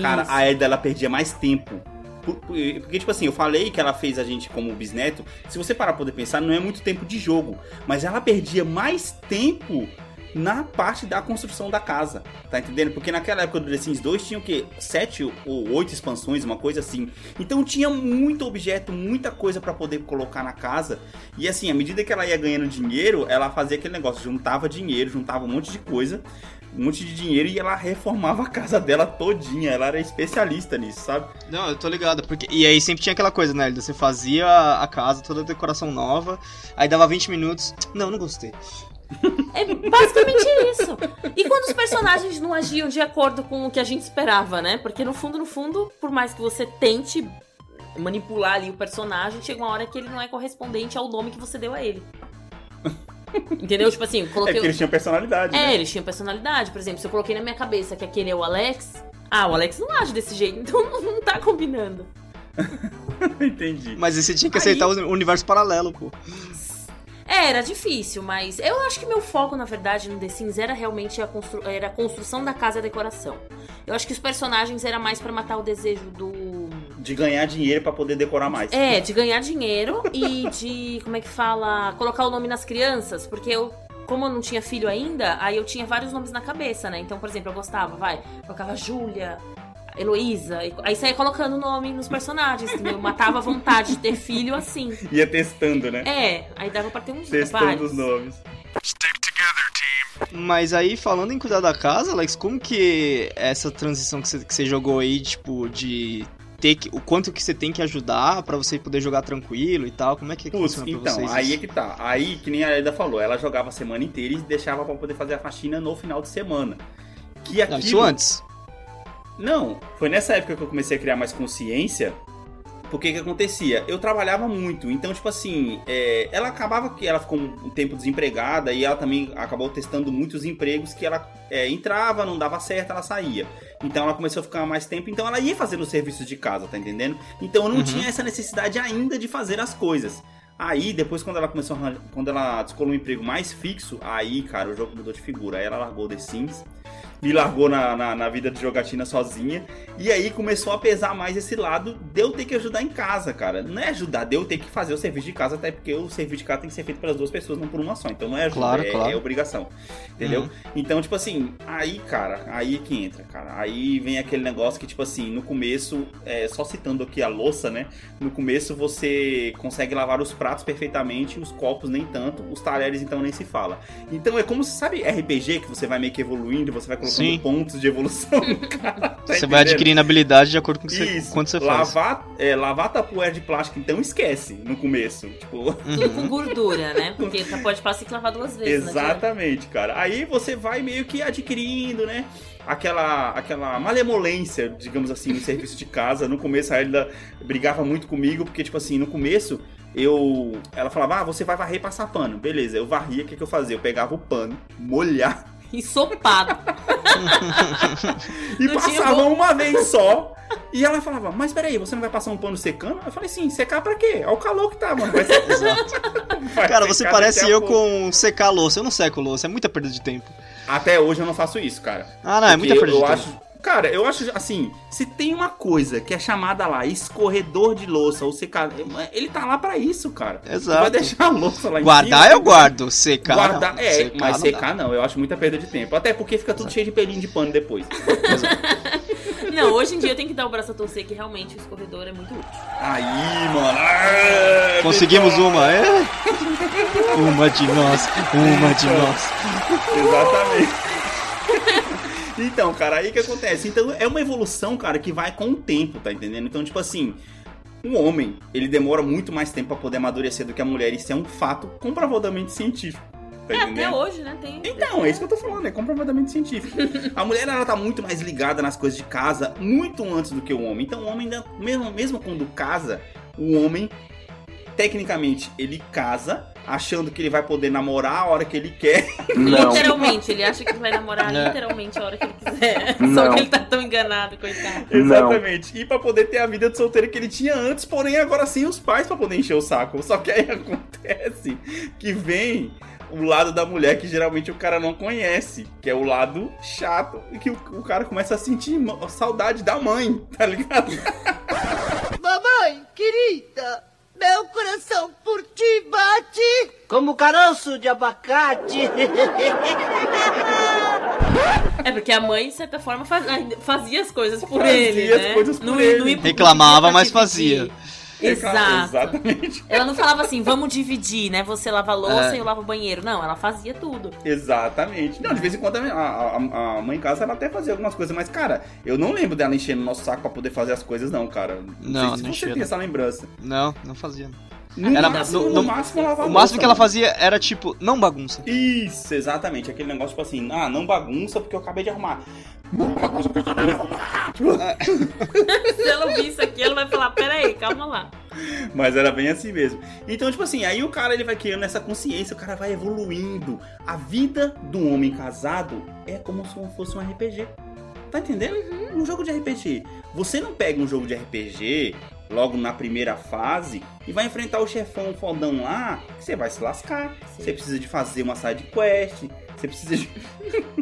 Cara,
Isso.
a Elida, ela perdia mais tempo. Por- por- Porque, tipo assim, eu falei que ela fez a gente como bisneto. Se você parar pra poder pensar, não é muito tempo de jogo. Mas ela perdia mais tempo na parte da construção da casa. Tá entendendo? Porque naquela época do The Sims 2 tinha o quê? Sete ou oito expansões, uma coisa assim. Então tinha muito objeto, muita coisa pra poder colocar na casa. E assim, à medida que ela ia ganhando dinheiro, ela fazia aquele negócio, juntava dinheiro, juntava um monte de coisa. Um monte de dinheiro e ela reformava a casa dela todinha. Ela era especialista nisso, sabe?
Não, eu tô ligado. Porque... E aí sempre tinha aquela coisa, né? Você fazia a casa, toda a decoração nova, aí dava 20 minutos. Não, não gostei.
É basicamente isso. E quando os personagens não agiam de acordo com o que a gente esperava, né? Porque no fundo, no fundo, por mais que você tente manipular ali o personagem, chega uma hora que ele não é correspondente ao nome que você deu a ele. Entendeu? Tipo assim, eu
É
coloquei.
porque eles tinham personalidade,
É,
né?
eles tinham personalidade. Por exemplo, se eu coloquei na minha cabeça que aquele é o Alex. Ah, o Alex não age desse jeito, então não, tá combinando.
Entendi.
Mas aí você tinha que
Aí-
aceitar o universo paralelo, pô.
É, era difícil, mas eu acho que meu foco, na verdade, no The Sims era realmente a, constru... era a construção da casa e a decoração. Eu acho que os personagens era mais pra matar o desejo do.
De ganhar dinheiro pra poder decorar mais.
É, de ganhar dinheiro e de, como é que fala, colocar o nome nas crianças, porque eu, como eu não tinha filho ainda, aí eu tinha vários nomes na cabeça, né? Então, por exemplo, eu gostava, vai, colocava Júlia, Heloísa, aí saía colocando o nome nos personagens, entendeu? Eu matava a vontade de ter filho assim.
Ia testando, né?
É, aí dava pra ter uns
Testando
vários.
os nomes.
Mas aí, falando em cuidar da casa, Alex, como que essa transição que você, que você jogou aí, tipo, de ter que, o quanto que você tem que ajudar pra você poder jogar tranquilo e tal, como é que
Putz,
funciona
então,
vocês?
aí é que tá. Aí, que nem a Eda falou, ela jogava a semana inteira e deixava pra poder fazer a faxina no final de semana. Que
Não,
aquilo...
isso antes.
Não, foi nessa época que eu comecei a criar mais consciência. Porque que acontecia? Eu trabalhava muito, então, tipo assim, é, ela acabava que ela ficou um tempo desempregada e ela também acabou testando muitos empregos que ela é, entrava, não dava certo, ela saía. Então ela começou a ficar mais tempo, então ela ia fazendo os serviços de casa, tá entendendo? Então eu não
Uhum.
tinha essa necessidade ainda de fazer as coisas. Aí, depois, quando ela começou a quando ela descolou um emprego mais fixo, aí, cara, o jogo mudou de figura. Aí ela largou The Sims, me largou na, na, na vida de jogatina sozinha. E aí começou a pesar mais esse lado de eu ter que ajudar em casa, cara. Não é ajudar, de eu ter que fazer o serviço de casa, até porque o serviço de casa tem que ser feito pelas duas pessoas, não por uma só. Então não é ajuda,
Claro,
é,
claro.
é obrigação. Entendeu?
Uhum.
Então, tipo assim, aí, cara, aí que entra, cara. Aí vem aquele negócio que, tipo assim, no começo, é, só citando aqui a louça, né? No começo você consegue lavar os pratos perfeitamente, os copos nem tanto, os talheres então nem se fala. Então é como se, sabe, RPG que você vai meio que evoluindo, você vai colocando
Sim.
pontos de evolução. cara, tá
Você vai adquirindo habilidade de acordo com o que você,
Isso,
quanto você faz.
lavar, é, lavar tapoeira de plástico, então esquece no começo. Tipo,
Tudo com gordura, né? Porque pode passar que lavar duas vezes, né?
Exatamente, cara. Aí você vai meio que adquirindo, né? Aquela, aquela malemolência, digamos assim, no serviço de casa. No começo a Elida brigava muito comigo, porque, tipo assim, no começo eu. Ela falava, ah, você vai varrer e passar pano. Beleza, eu varria, o que, que eu fazia? Eu pegava o pano, molhava
Ensopado.
e
Não tinha
passava
bom.
uma vez só. E ela falava, mas peraí, você não vai passar um pano secando? Eu falei, sim, secar pra quê? Olha o calor que tá, mano. Vai secar. Vai
Cara, você parece eu
pouco.
com secar louça. Eu não seco louça, é muita perda de tempo.
Até hoje eu não faço isso, cara.
Ah, não, é muita perda de
eu
tempo.
acho, Cara, eu acho assim, se tem uma coisa que é chamada lá escorredor de louça ou secador, ele tá lá pra isso, cara.
Exato.
Vai deixar a louça lá em
Guardar
cima.
eu guardo, secar
Guardar,
não.
é,
Secar
mas
não
secar
dá.
não, eu acho muita perda de tempo. Até porque fica tudo cheio de pelinho de pano depois.
Não, hoje em dia eu tenho que dar o braço a torcer que realmente o escorredor é muito útil.
Aí, mano. ah,
Conseguimos
pessoal.
uma, é? Uma de nós, uma de nós.
Exatamente. Então, cara, aí que acontece? Então é uma evolução, cara, que vai com o tempo, tá entendendo? Então, tipo assim, um homem, ele demora muito mais tempo pra poder amadurecer do que a mulher. Isso é um fato comprovadamente científico. Tá
É, até hoje, né? Tem.
Então, é isso que eu tô falando, é comprovadamente científico. A mulher, ela tá muito mais ligada nas coisas de casa, muito antes do que o homem. Então, o homem, mesmo, mesmo quando casa, o homem, tecnicamente, ele casa, achando que ele vai poder namorar a hora que ele quer.
Não.
Literalmente, ele acha que vai namorar
É.
literalmente a hora que ele quiser. Só
Não.
que ele tá tão enganado, coitado.
Não.
Exatamente. E pra poder ter a vida de solteiro que ele tinha antes, porém agora sem os pais pra poder encher o saco. Só que aí acontece que vem o lado da mulher que geralmente o cara não conhece, que é o lado chato, e que o, o cara começa a sentir saudade da mãe, tá ligado?
Mamãe, querida, meu coração por ti bate.
Como caroço de abacate.
É porque a mãe, de certa forma, fazia as coisas por
Fazia
ele,
as
né?
coisas por
Não-
ele.
não
Reclamava, mas fazia.
Exato.
Exatamente.
Ela não falava assim, vamos dividir, né? Você lava a louça
É.
e eu lavo o banheiro. Não, ela fazia tudo.
Exatamente. Não, de vez em quando a, a, a- mãe em casa ela até fazia algumas coisas, mas, cara, eu não lembro dela enchendo o nosso saco pra poder fazer as coisas, não, cara.
Não,
sei se
não
você tem
não.
essa lembrança.
Não, não fazia.
No
Era-
máximo,
no-
no,
no-
máximo, lavar
O máximo que ela
mano.
fazia era tipo, não bagunça.
Isso, exatamente. Aquele negócio, tipo assim, ah, não bagunça porque eu acabei de arrumar.
Se ela ouvir isso aqui, ela vai falar, peraí, calma lá.
Mas era bem assim mesmo. Então, tipo assim, aí o cara ele vai criando essa consciência, o cara vai evoluindo. A vida do homem casado é como se fosse um RPG. Tá entendendo? Um jogo de RPG. Você não pega um jogo de RPG logo na primeira fase e vai enfrentar o chefão fodão lá, que você vai se lascar.
Sim.
Você precisa de fazer uma side quest, você precisa de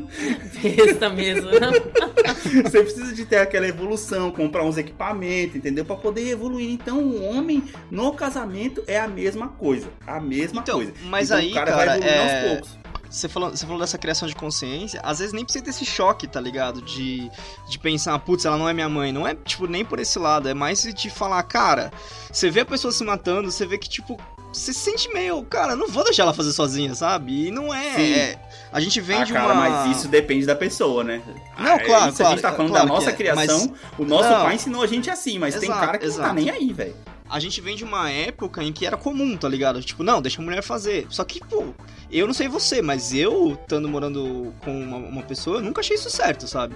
Besta mesmo.
Você precisa de ter aquela evolução, comprar uns equipamentos, entendeu? Pra poder evoluir. Então, o homem no casamento é a mesma coisa. A mesma
Então,
coisa.
mas
Então,
aí,
o cara,
cara,
vai evoluindo
é-
aos poucos.
Você falou, você falou dessa criação de consciência, às vezes nem precisa desse choque, tá ligado? De, de pensar, putz, ela não é minha mãe. Não é, tipo, nem por esse lado. É mais de falar, cara, você vê a pessoa se matando, você vê que, tipo, se sente meio, cara, não vou deixar ela fazer sozinha, sabe? E não é. É- a gente vem
Ah,
de
cara,
uma.
mas isso depende da pessoa, né?
Não,
Ah,
claro,
Isso a gente tá
claro,
falando
claro
da nossa
é,
criação. O nosso
Não.
pai ensinou a gente assim, mas tem
Exato,
cara que não tá
exato.
nem aí, velho.
A gente vem de uma época em que era comum, tá ligado? Tipo, não, deixa a mulher fazer. Só que, pô, eu não sei você, mas eu, estando morando com uma, uma pessoa, eu nunca achei isso certo, sabe?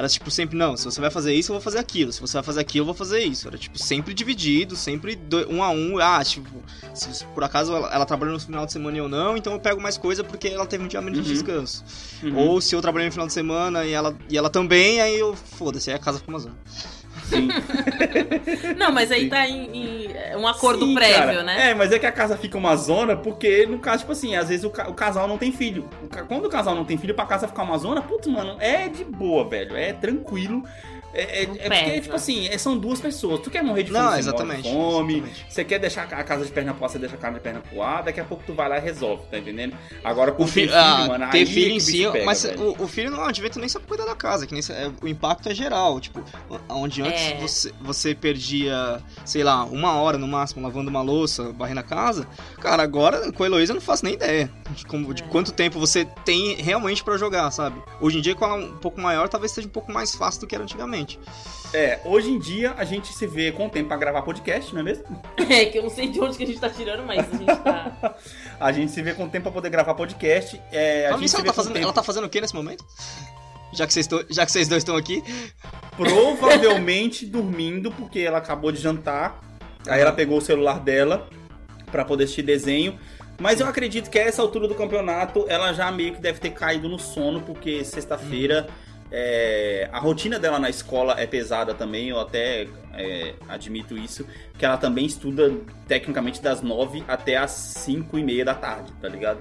Era tipo sempre, não, se você vai fazer isso, eu vou fazer aquilo. Se você vai fazer aquilo, eu vou fazer isso. Era tipo sempre dividido, sempre do- um a um. Ah, tipo, se, por acaso ela, ela trabalhou no final de semana e eu não, então eu pego mais coisa porque ela teve um dia menos de
Uhum.
descanso.
Uhum.
Ou se eu trabalhei no final de semana e ela, e ela também, aí eu, foda-se, aí a casa fica uma zona.
Sim.
Não, mas aí
Sim.
tá em, em- é um acordo
Sim,
prévio,
cara.
né?
É, mas é que a casa fica uma zona porque, no caso, tipo assim, às vezes o, ca- o casal não tem filho. O Quando o casal não tem filho, pra casa ficar uma zona, putz, mano, é de boa, velho. É tranquilo. É, é- é porque, tipo assim, é- são duas pessoas. Tu quer morrer de fome,
Não, exatamente,
morre de fome.
exatamente.
Você quer deixar a casa de perna pro ar, você deixa a casa de perna pro ar. Daqui a pouco tu vai lá e resolve, tá entendendo? Agora, com
O filho,
filho,
ah,
mano,
ter
é
filho
que
em si,
pega,
mas
velho.
o, o filho não adianta nem saber cuidar da casa, que nem é, o impacto é geral, tipo, onde antes
É.
você, você perdia, sei lá, uma hora no máximo lavando uma louça, varrendo a casa, cara, agora com a Heloísa eu não faço nem ideia de, como, de
É.
quanto tempo você tem realmente pra jogar, sabe? Hoje em dia, com ela um pouco maior, talvez seja um pouco mais fácil do que era antigamente.
É, hoje em dia a gente se vê com o tempo pra gravar podcast, não é mesmo?
É que eu não sei de onde que a gente tá tirando, mas a gente tá.
A gente se vê com o tempo pra poder gravar podcast. É, a
Falando
gente
ela
vê
tá, fazendo,
tempo.
ela tá fazendo o que nesse momento? Já que, vocês estão- já que vocês dois estão aqui.
provavelmente dormindo, porque ela acabou de jantar. Aí ela pegou o celular dela pra poder assistir desenho. Mas eu acredito que a essa altura do campeonato ela já meio que deve ter caído no sono, porque sexta-feira é, a rotina dela na escola é pesada também, eu até é, admito isso, que ela também estuda tecnicamente das 9 até as 5 e meia da tarde, tá ligado?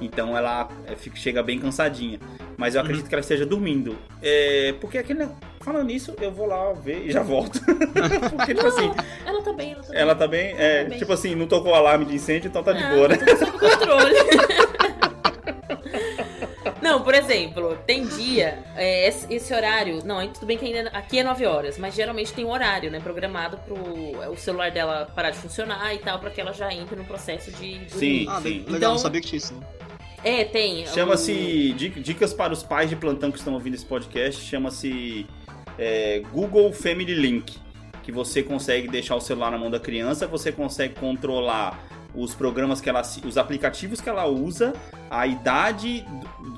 Então ela é, fica- chega bem cansadinha. Mas eu acredito que ela esteja dormindo. É, porque aquele. Falando nisso, eu vou lá ver e já volto. porque, tipo assim,
Ela tá bem, ela tá
ela tá bem. É,
Tá bem.
tipo assim, não tocou o alarme de incêndio, então tá de
Ah,
boa, né?
tá sob controle. Não, por exemplo, tem dia, é, esse, esse horário. Não, tudo bem que ainda aqui é 9 horas, mas geralmente tem um horário, né? Programado pro é, o celular dela parar de funcionar e tal, pra que ela já entre no processo de. dormir.
Sim.
Ah, legal,
Então-
não sabia que tinha isso. Né?
É, tem.
Chama-se. di- Dicas para os pais de plantão que estão ouvindo esse podcast. Chama-se é, Google Family Link. Que você consegue deixar o celular na mão da criança, você consegue controlar os programas que ela. os aplicativos que ela usa, a idade,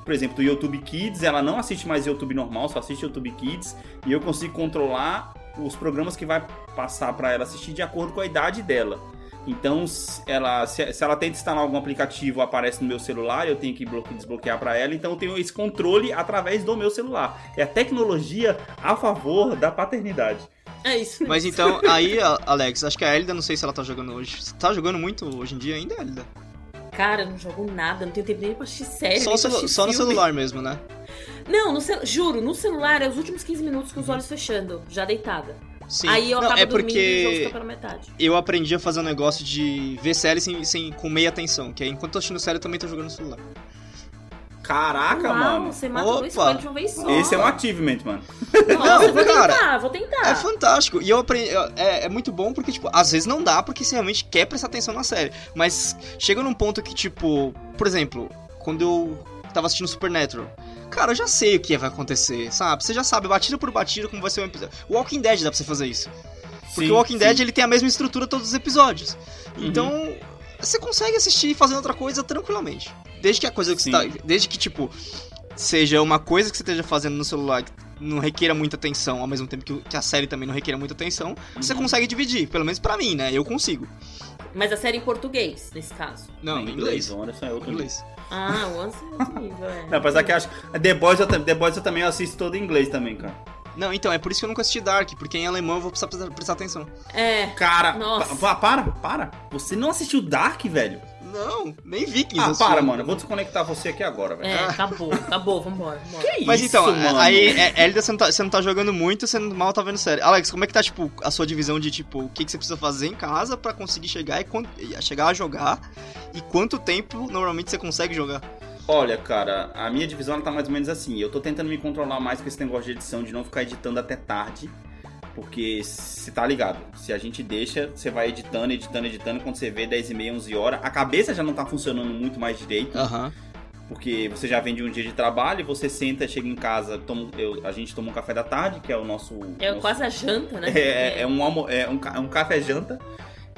por exemplo, do YouTube Kids, ela não assiste mais YouTube normal, só assiste YouTube Kids. E eu consigo controlar os programas que vai passar para ela assistir de acordo com a idade dela. Então, ela, se, se ela tenta instalar algum aplicativo, aparece no meu celular, eu tenho que bloque- desbloquear para ela. Então, eu tenho esse controle através do meu celular. É a tecnologia a favor da paternidade.
É isso.
Mas então, aí, Alex, acho que a Elida, não sei se ela tá jogando hoje. Você tá jogando muito hoje em dia ainda, Elida?
Cara, não jogo nada, não tenho tempo nem pra assistir série.
Só, celu- só no celular mesmo, né?
Não, no juro, no celular é os últimos 15 minutos com os olhos fechando, já deitada.
Sim.
Aí eu
não,
acabo
é
e
porque eu aprendi a fazer um negócio de ver série sem, sem, com meia atenção. Que aí, enquanto eu tô assistindo série, eu também tô jogando no celular.
Caraca,
Uau,
mano.
você mata dois
Opa.
coelhos de uma vez só.
Esse é um achievement, mano.
Nossa,
Não,
eu vou
cara,
tentar, vou tentar.
É fantástico. E eu aprendi. É, é muito bom porque, tipo, às vezes não dá porque você realmente quer prestar atenção na série. Mas chega num ponto que, tipo, por exemplo, quando eu tava assistindo Supernatural. Cara, eu já sei o que vai acontecer, sabe? Você já sabe, batida por batida, como vai ser um episódio. O Walking Dead dá pra você fazer isso. Porque
Sim,
o Walking
sim.
Dead ele tem a mesma estrutura todos os episódios.
Uhum.
Então, você consegue assistir fazendo outra coisa tranquilamente. Desde que a coisa que você
Sim.
tá. Desde que, tipo, seja uma coisa que você esteja fazendo no celular que não requeira muita atenção, ao mesmo tempo que, o- que a série também não requeira muita atenção, você
Uhum.
consegue dividir. Pelo menos pra mim, né? Eu consigo.
Mas a série em português, nesse caso.
Não, em inglês.
O Anderson é outro.
Inglês.
Ah, o Once é outro nível, é.
Não, apesar que eu acho. The Boys, eu, The Boys eu também assisto todo em inglês também, cara.
Não, então, é por isso que eu nunca assisti Dark, porque em alemão eu vou precisar prestar, prestar atenção.
É.
Cara,
Nossa.
pa- para, para. Você não assistiu Dark, velho?
Não, nem Vikings.
Ah, para, mano. Eu vou desconectar você aqui agora, velho.
É, acabou, acabou, vambora. vambora.
Que
Mas
isso,
então,
mano?
aí, é, Elida, você não, tá, você não tá jogando muito, você não- mal tá vendo série. Alex, como é que tá, tipo, a sua divisão de, tipo, o que, que você precisa fazer em casa pra conseguir chegar e chegar a jogar? E quanto tempo normalmente você consegue jogar?
Olha, cara, a minha divisão ela tá mais ou menos assim. Eu tô tentando me controlar mais com esse negócio de edição, de não ficar editando até tarde. Porque você tá ligado, se a gente deixa, você vai editando, editando, editando, quando você vê 10 e meia, 11 horas, a cabeça já não tá funcionando muito mais direito,
Aham.
porque você já vem de um dia de trabalho, você senta, chega em casa, toma, eu- a gente toma um café da tarde, que é o nosso...
É
nosso-
quase a janta, né?
É, é um, almo- é, um, é um café janta.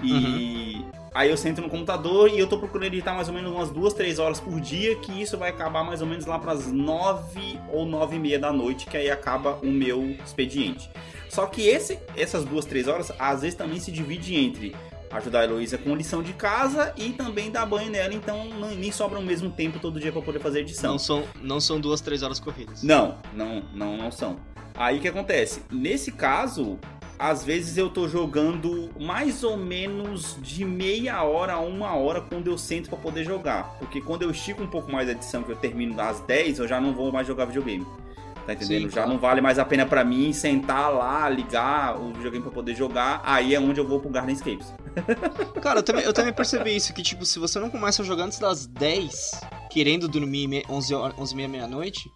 E aí eu sento no computador e eu tô procurando editar mais ou menos umas duas, três horas por dia, que isso vai acabar mais ou menos lá pras nove ou nove e meia da noite, que aí acaba o meu expediente. Só que esse, essas duas, três horas, às vezes também se divide entre ajudar a Heloísa com lição de casa e também dar banho nela, então não, nem sobra o mesmo tempo todo dia pra poder fazer edição.
Não são, não são duas, três horas corridas.
Não, não, não, não são. Aí o que acontece? Nesse caso, às vezes eu tô jogando mais ou menos de meia hora a uma hora quando eu sento pra poder jogar. Porque quando eu estico um pouco mais a edição, que eu termino às 10, eu já não vou mais jogar videogame. Tá entendendo?
Sim,
já
claro.
não vale mais a pena pra mim sentar lá, ligar o videogame pra poder jogar. Aí é onde eu vou pro Gardenscapes.
Cara, eu também, eu também percebi isso, que tipo, se você não começa a jogar antes das 10, querendo dormir me- 11 horas, 11 e meia, meia-noite,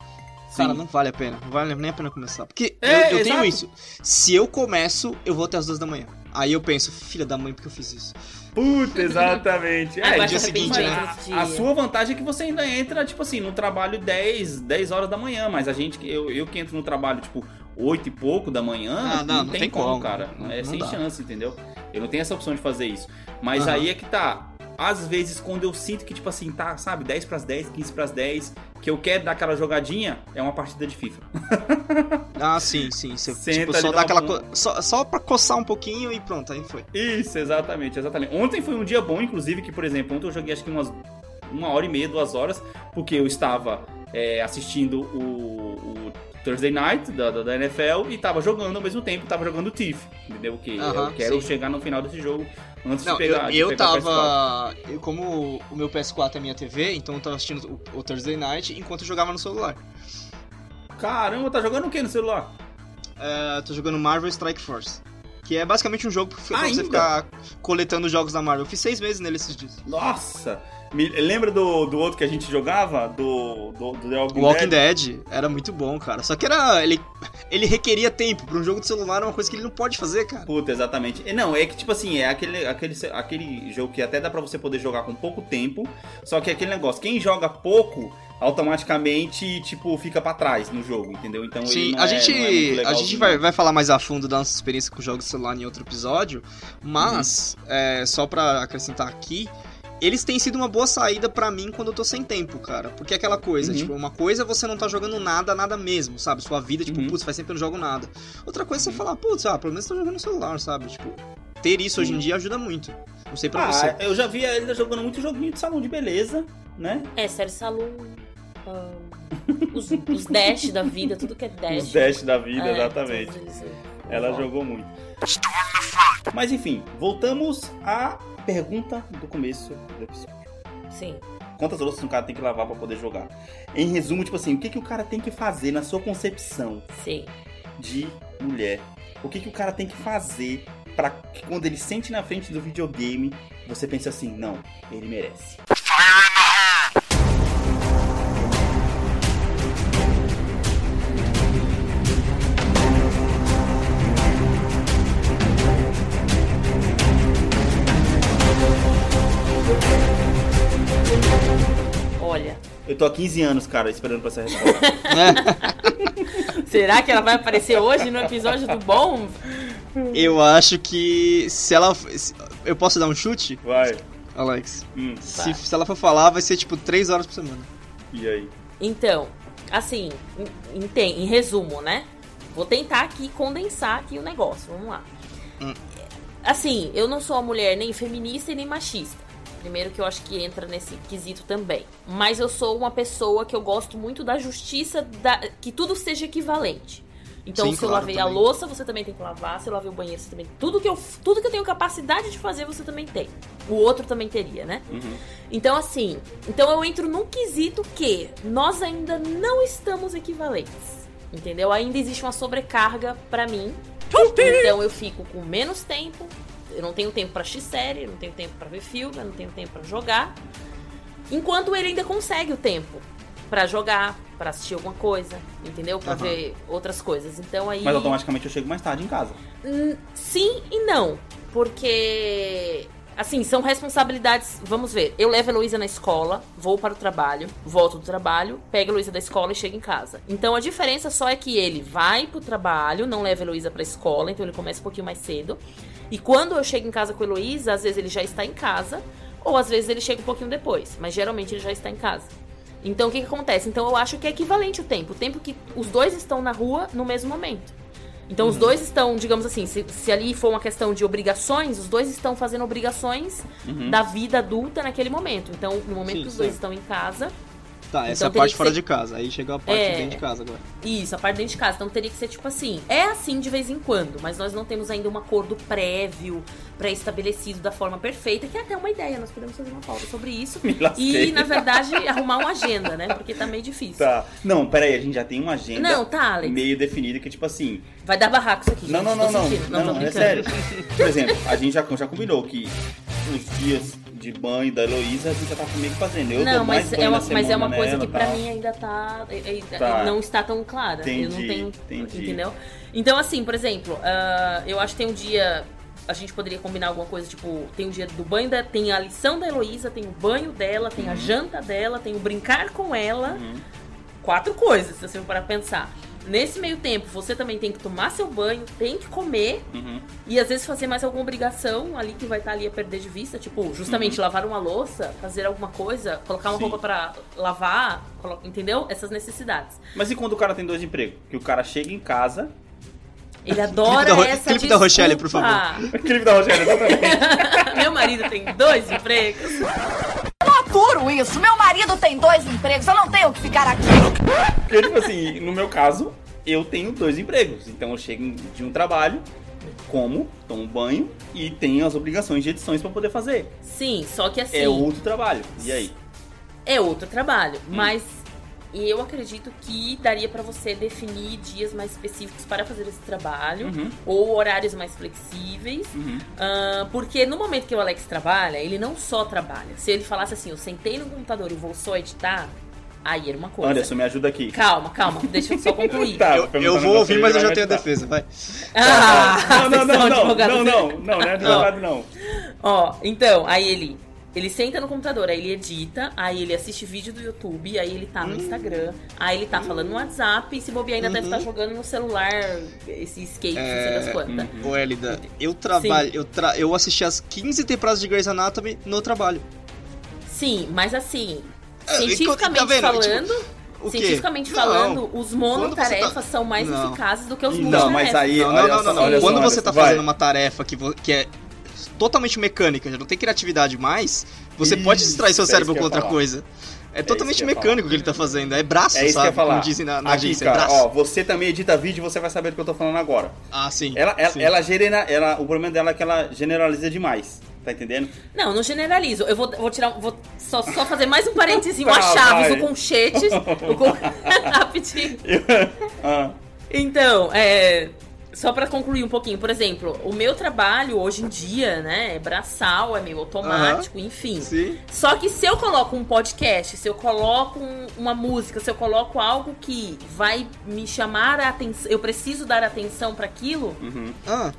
cara, não vale a pena. Não vale nem a pena começar. Porque
É,
eu, eu tenho isso. Se eu começo, eu vou até as 2 da manhã. Aí eu penso, filha da mãe, por que eu fiz isso?
Puta, exatamente.
Ah, vai
dia
se
seguinte, né?
A sua vantagem é que você ainda entra, tipo assim, no trabalho 10, 10 horas da manhã, mas a gente, eu, eu que entro no trabalho, tipo, 8 e pouco da manhã,
Ah, não, não
tem,
tem
como,
como.
cara.
Não-
é
não
sem
dá.
chance, entendeu? Eu não tenho essa opção de fazer isso. Mas
Aham.
aí é que tá. Às vezes, quando eu sinto que, tipo assim, tá, sabe, 10 pras 10, 15 pras 10, que eu quero dar aquela jogadinha, é uma partida de FIFA.
Ah, sim, sim. Você,
Senta
tipo, só
dá
aquela co... só, só pra coçar um pouquinho e pronto, aí foi.
Isso, exatamente, exatamente. Ontem foi um dia bom, inclusive, que, por exemplo, ontem eu joguei acho que umas uma hora e meia, duas horas, porque eu estava é, assistindo o, o Thursday Night da, da, da NFL e estava jogando ao mesmo tempo, estava jogando o Thief, entendeu? Que eu quero
sim.
chegar no final desse jogo antes
Não,
de pegar
eu, eu
pegar o PS4.
tava. Eu, como o meu PS4 é minha TV, então eu tava assistindo o, o Thursday Night enquanto eu jogava no celular.
Caramba, tá jogando o que no celular?
É, tô jogando Marvel Strike Force. Que é basicamente um jogo pra pra
Ainda?
você ficar coletando jogos da Marvel. Eu fiz seis meses nele esses dias.
Nossa! Me, lembra do, do outro que a gente jogava? Do, do, do The Walking,
Walking
Dead?
Dead era muito bom, cara. Só que era. Ele, ele requeria tempo. Pra um jogo de celular é uma coisa que ele não pode fazer, cara.
Puta, exatamente. E Não, é que tipo assim, é aquele, aquele, aquele jogo que até dá pra você poder jogar com pouco tempo, só que é aquele negócio, quem joga pouco, automaticamente, tipo, fica pra trás no jogo, entendeu? Então ele
Sim, a
é-
gente,
não é
a gente vai, vai falar mais a fundo da nossa experiência com jogos de celular em outro episódio, mas é, só pra acrescentar aqui, eles têm sido uma boa saída pra mim quando eu tô sem tempo, cara. Porque é aquela coisa,
Uhum.
tipo, uma coisa é você não tá jogando nada, nada mesmo, sabe? Sua vida, tipo,
Uhum.
putz, faz tempo que eu não jogo nada. Outra coisa é você falar, putz, ah, pelo menos tô jogando no celular, sabe? Tipo, ter isso hoje em dia ajuda muito. Não sei pra você.
Ah, eu já vi ele jogando muito joguinho de salão de beleza, né?
É, série Salão. ah, os, os Dash da vida, tudo que é Dash.
Os dash da vida,
É,
exatamente. Ela jogou muito. Mas enfim, voltamos à pergunta do começo do episódio.
Sim.
Quantas louças um cara tem que lavar pra poder jogar? Em resumo, tipo assim, o que, que o cara tem que fazer na sua concepção
Sim.
de mulher? O que, que o cara tem que fazer pra que quando ele sente na frente do videogame, você pense assim, não, ele merece. Eu tô há 15 anos, cara, esperando pra essa resposta.
será que ela vai aparecer hoje no episódio do Bom?
Eu acho que se ela. se- eu posso dar um chute,
Vai.
Alex?
Hum,
Se, se ela for falar, vai ser tipo 3 horas por semana.
e aí?
Então, assim, em, em, em resumo, né? Vou tentar aqui condensar aqui o negócio. Vamos lá.
Hum.
Assim, eu não sou uma mulher nem feminista e nem machista. Primeiro que eu acho que entra nesse quesito também. Mas eu sou uma pessoa que eu gosto muito da justiça, da, que tudo seja equivalente. Então,
Sim,
se eu
claro,
lavei a
também.
louça, você também tem que lavar. Se eu lavei o banheiro, você também. Tudo que eu, tudo que eu tenho capacidade de fazer, você também tem. O outro também teria, né?
Uhum.
Então, assim, então eu entro num quesito que nós ainda não estamos equivalentes. Entendeu? Ainda existe uma sobrecarga pra mim. Então eu fico com menos tempo. Eu não tenho tempo pra assistir série, eu não tenho tempo pra ver filme, eu não tenho tempo pra jogar. Enquanto ele ainda consegue o tempo pra jogar, pra assistir alguma coisa, entendeu? Pra
Aham.
ver outras coisas. Então aí
Mas automaticamente eu chego mais tarde em casa.
Hum, Sim e não. Porque, assim, são responsabilidades. Vamos ver. Eu levo a Heloísa na escola, vou para o trabalho, volto do trabalho, pego a Heloísa da escola e chego em casa. Então a diferença só é que ele vai pro trabalho, não leva a Heloísa pra escola, então ele começa um pouquinho mais cedo. E quando eu chego em casa com a Heloísa, às vezes ele já está em casa, ou às vezes ele chega um pouquinho depois, mas geralmente ele já está em casa. Então o que, que acontece? Então eu acho que é equivalente o tempo. O tempo que os dois estão na rua no mesmo momento. Então os dois estão, digamos assim, se, se ali for uma questão de obrigações, os dois estão fazendo obrigações da vida adulta naquele momento. Então, no momento
Sim,
que os dois estão em casa,
Tá, essa
Então
é a parte fora
ser-
de casa. Aí chega a parte
É.
dentro de casa agora.
isso, a parte dentro de casa. Então teria que ser tipo assim. É assim de vez em quando, mas nós não temos ainda um acordo prévio, pré-estabelecido da forma perfeita, que é até uma ideia. Nós podemos fazer uma pauta sobre isso. E, na verdade, arrumar uma agenda, né? Porque tá meio difícil.
Tá. Não, peraí, a gente já tem uma agenda
Não, tá, Alex.
meio definida que, tipo assim.
Vai dar barraco isso aqui, gente.
Não, não, não, não.
sentindo.
Não,
tô
não, é sério. Por exemplo, a gente já, já combinou que os dias de banho da Heloísa a gente já tá que fazendo. Eu
não,
mais
mas é, uma, mas é uma coisa
nela
que pra
tal.
mim ainda tá, é- é-
Tá.
Não está tão clara. eu não
Entendi,
tenho.
entendi.
Entendeu? Então, assim, por exemplo, ah, eu acho que tem um dia. A gente poderia combinar alguma coisa, tipo, tem o dia do banho da. Tem a lição da Heloísa, tem o banho dela, tem a janta dela, tem o brincar com ela.
Uhum.
Quatro coisas, se você for para pensar. Nesse meio tempo, você também tem que tomar seu banho, tem que comer
Uhum.
e às vezes fazer mais alguma obrigação ali que vai estar ali a perder de vista, tipo, justamente lavar uma louça, fazer alguma coisa, colocar uma
Uhum. Sim.
roupa pra lavar, entendeu? Essas necessidades.
Mas e quando o cara tem dois empregos? Que o cara chega em casa.
Ele adora
Ro-
essa
clipe da Rochelle, por
desculpa.
Clipe da Rogério, exatamente.
Meu marido tem dois empregos.
Aturo isso. Meu marido tem dois empregos. Eu não tenho que ficar aqui.
Porque, tipo assim, no meu caso, eu tenho dois empregos. Então eu chego de um trabalho, como, tomo banho e tenho as obrigações de edições pra poder fazer.
Sim, só que assim,
É outro trabalho. E aí?
é outro trabalho,
Hum.
mas eu acredito que daria pra você definir dias mais específicos para fazer esse trabalho
Uhum.
ou horários mais flexíveis.
Uhum.
Ah, porque no momento que o Alex trabalha, ele não só trabalha. Se ele falasse assim, eu sentei no computador e vou só editar, aí era uma coisa.
Anderson, me ajuda aqui.
Calma, calma, deixa eu só concluir.
Tá,
Eu, eu vou ouvir,
você,
mas eu já tenho a defesa, vai.
Ah,
Não, não,
vocês
não,
são
não, não, não, não, não é advogado não.
Ó, então, aí ele. Ele senta no computador, aí ele edita, aí ele assiste vídeo do YouTube, aí ele tá no Instagram, aí ele tá falando no WhatsApp, e se bobear ainda deve estar jogando no celular esse skate, não sei das quantas.
Ô, Elida, eu trabalho, eu, tra eu assisti as 15 temporadas de Grey's Anatomy no trabalho.
Sim, mas assim,
É,
cientificamente
tá vendo?
falando,
O quê?
cientificamente
Não.
falando, os
Quando
monotarefas
tá-
são mais
Não.
eficazes do que os
Não,
multitarefas.
mas aí,
Não, não, não, não. Quando você tá
vai.
fazendo uma tarefa que, vo- que é totalmente mecânica, já não tem criatividade mais, você pode
Isso,
distrair seu
é
cérebro com outra
falar.
coisa. É totalmente
isso que
mecânico o que ele tá fazendo. É braço,
É isso que eu
sabe?
falar.
Como dizem na, na
Aqui,
agência.
cara,
é braço.
ó, você também edita vídeo, você vai saber do que eu tô falando agora.
Ah, sim.
Ela, ela,
sim.
ela, genera, ela, o problema dela é que ela generaliza demais. Tá entendendo?
Não, não generalizo. Eu vou, vou tirar. Vou só, só fazer mais um parênteses.
Tá,
a Chaves, o Conchetes. o con... Rapidinho.
Ah,
Então, é. Só pra concluir um pouquinho, por exemplo, o meu trabalho hoje em dia, né, é braçal, é meio automático, enfim.
Sim.
Só que se eu coloco um podcast, se eu coloco um- uma música, se eu coloco algo que vai me chamar a atenção, eu preciso dar atenção pra aquilo,
uhum.
Ah,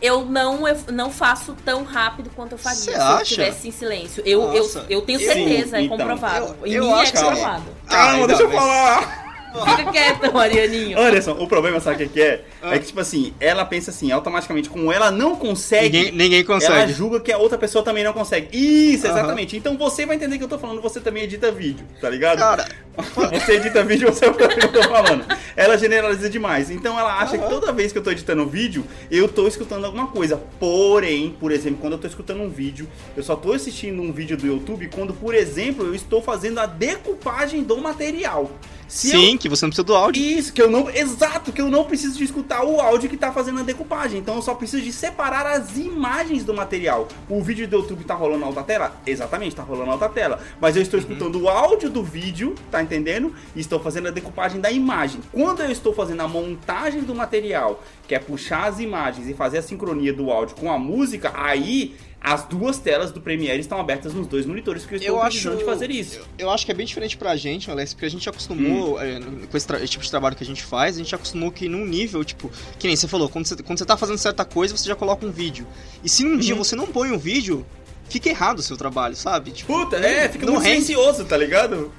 eu não, eu não faço tão rápido quanto eu faria
Você
se eu
acha?
estivesse em silêncio. Eu, eu,
Nossa.
eu tenho
Sim,
certeza, é
então.
comprovado.
Eu-
em
eu
mim é
acho que-
comprovado.
Calma,
Ah,
deixa eu falar!
Fica quieto, Marianinho.
Anderson, o problema, sabe o que que é?
Ah.
É que, tipo assim, ela pensa assim, automaticamente, como ela não consegue.
ninguém, ninguém
Ela
consegue.
julga que a outra pessoa também não consegue. Isso, exatamente. Então você vai entender que eu tô falando, você também edita vídeo, tá ligado?
Cara,
Você edita vídeo, você sabe o que eu tô falando. Ela generaliza demais. Então ela acha que toda vez que eu tô editando um vídeo, eu tô escutando alguma coisa. Porém, por exemplo, quando eu tô escutando um vídeo, eu só tô assistindo um vídeo do YouTube quando, por exemplo, eu estou fazendo a decupagem do material. Se eu-
Sim, que você não precisa do áudio.
Isso, que eu não. Exato, que eu não preciso de escutar o áudio que tá fazendo a decupagem. Então eu só preciso de separar as imagens do material. O vídeo do YouTube tá rolando na alta tela? Exatamente, tá rolando na alta tela. Mas eu estou escutando o áudio do vídeo, tá entendendo? E estou fazendo a decupagem da imagem. Quando eu estou fazendo a montagem do material, que é puxar as imagens e fazer a sincronia do áudio com a música, aí. As duas telas do Premiere estão abertas nos dois monitores, porque eu estou
Eu
precisando
acho-
de fazer isso.
Eu acho que é bem diferente pra gente, Alex, porque a gente acostumou,
Hum.
é, com esse, esse tipo de trabalho que a gente faz, a gente acostumou que num nível, tipo, que nem você falou, quando você, quando você tá fazendo certa coisa, você já coloca um vídeo. E se num dia
Uhum.
você não põe um vídeo, fica errado o seu trabalho, sabe? Tipo,
Puta, é, fica
não
muito
rende.
silencioso, tá ligado?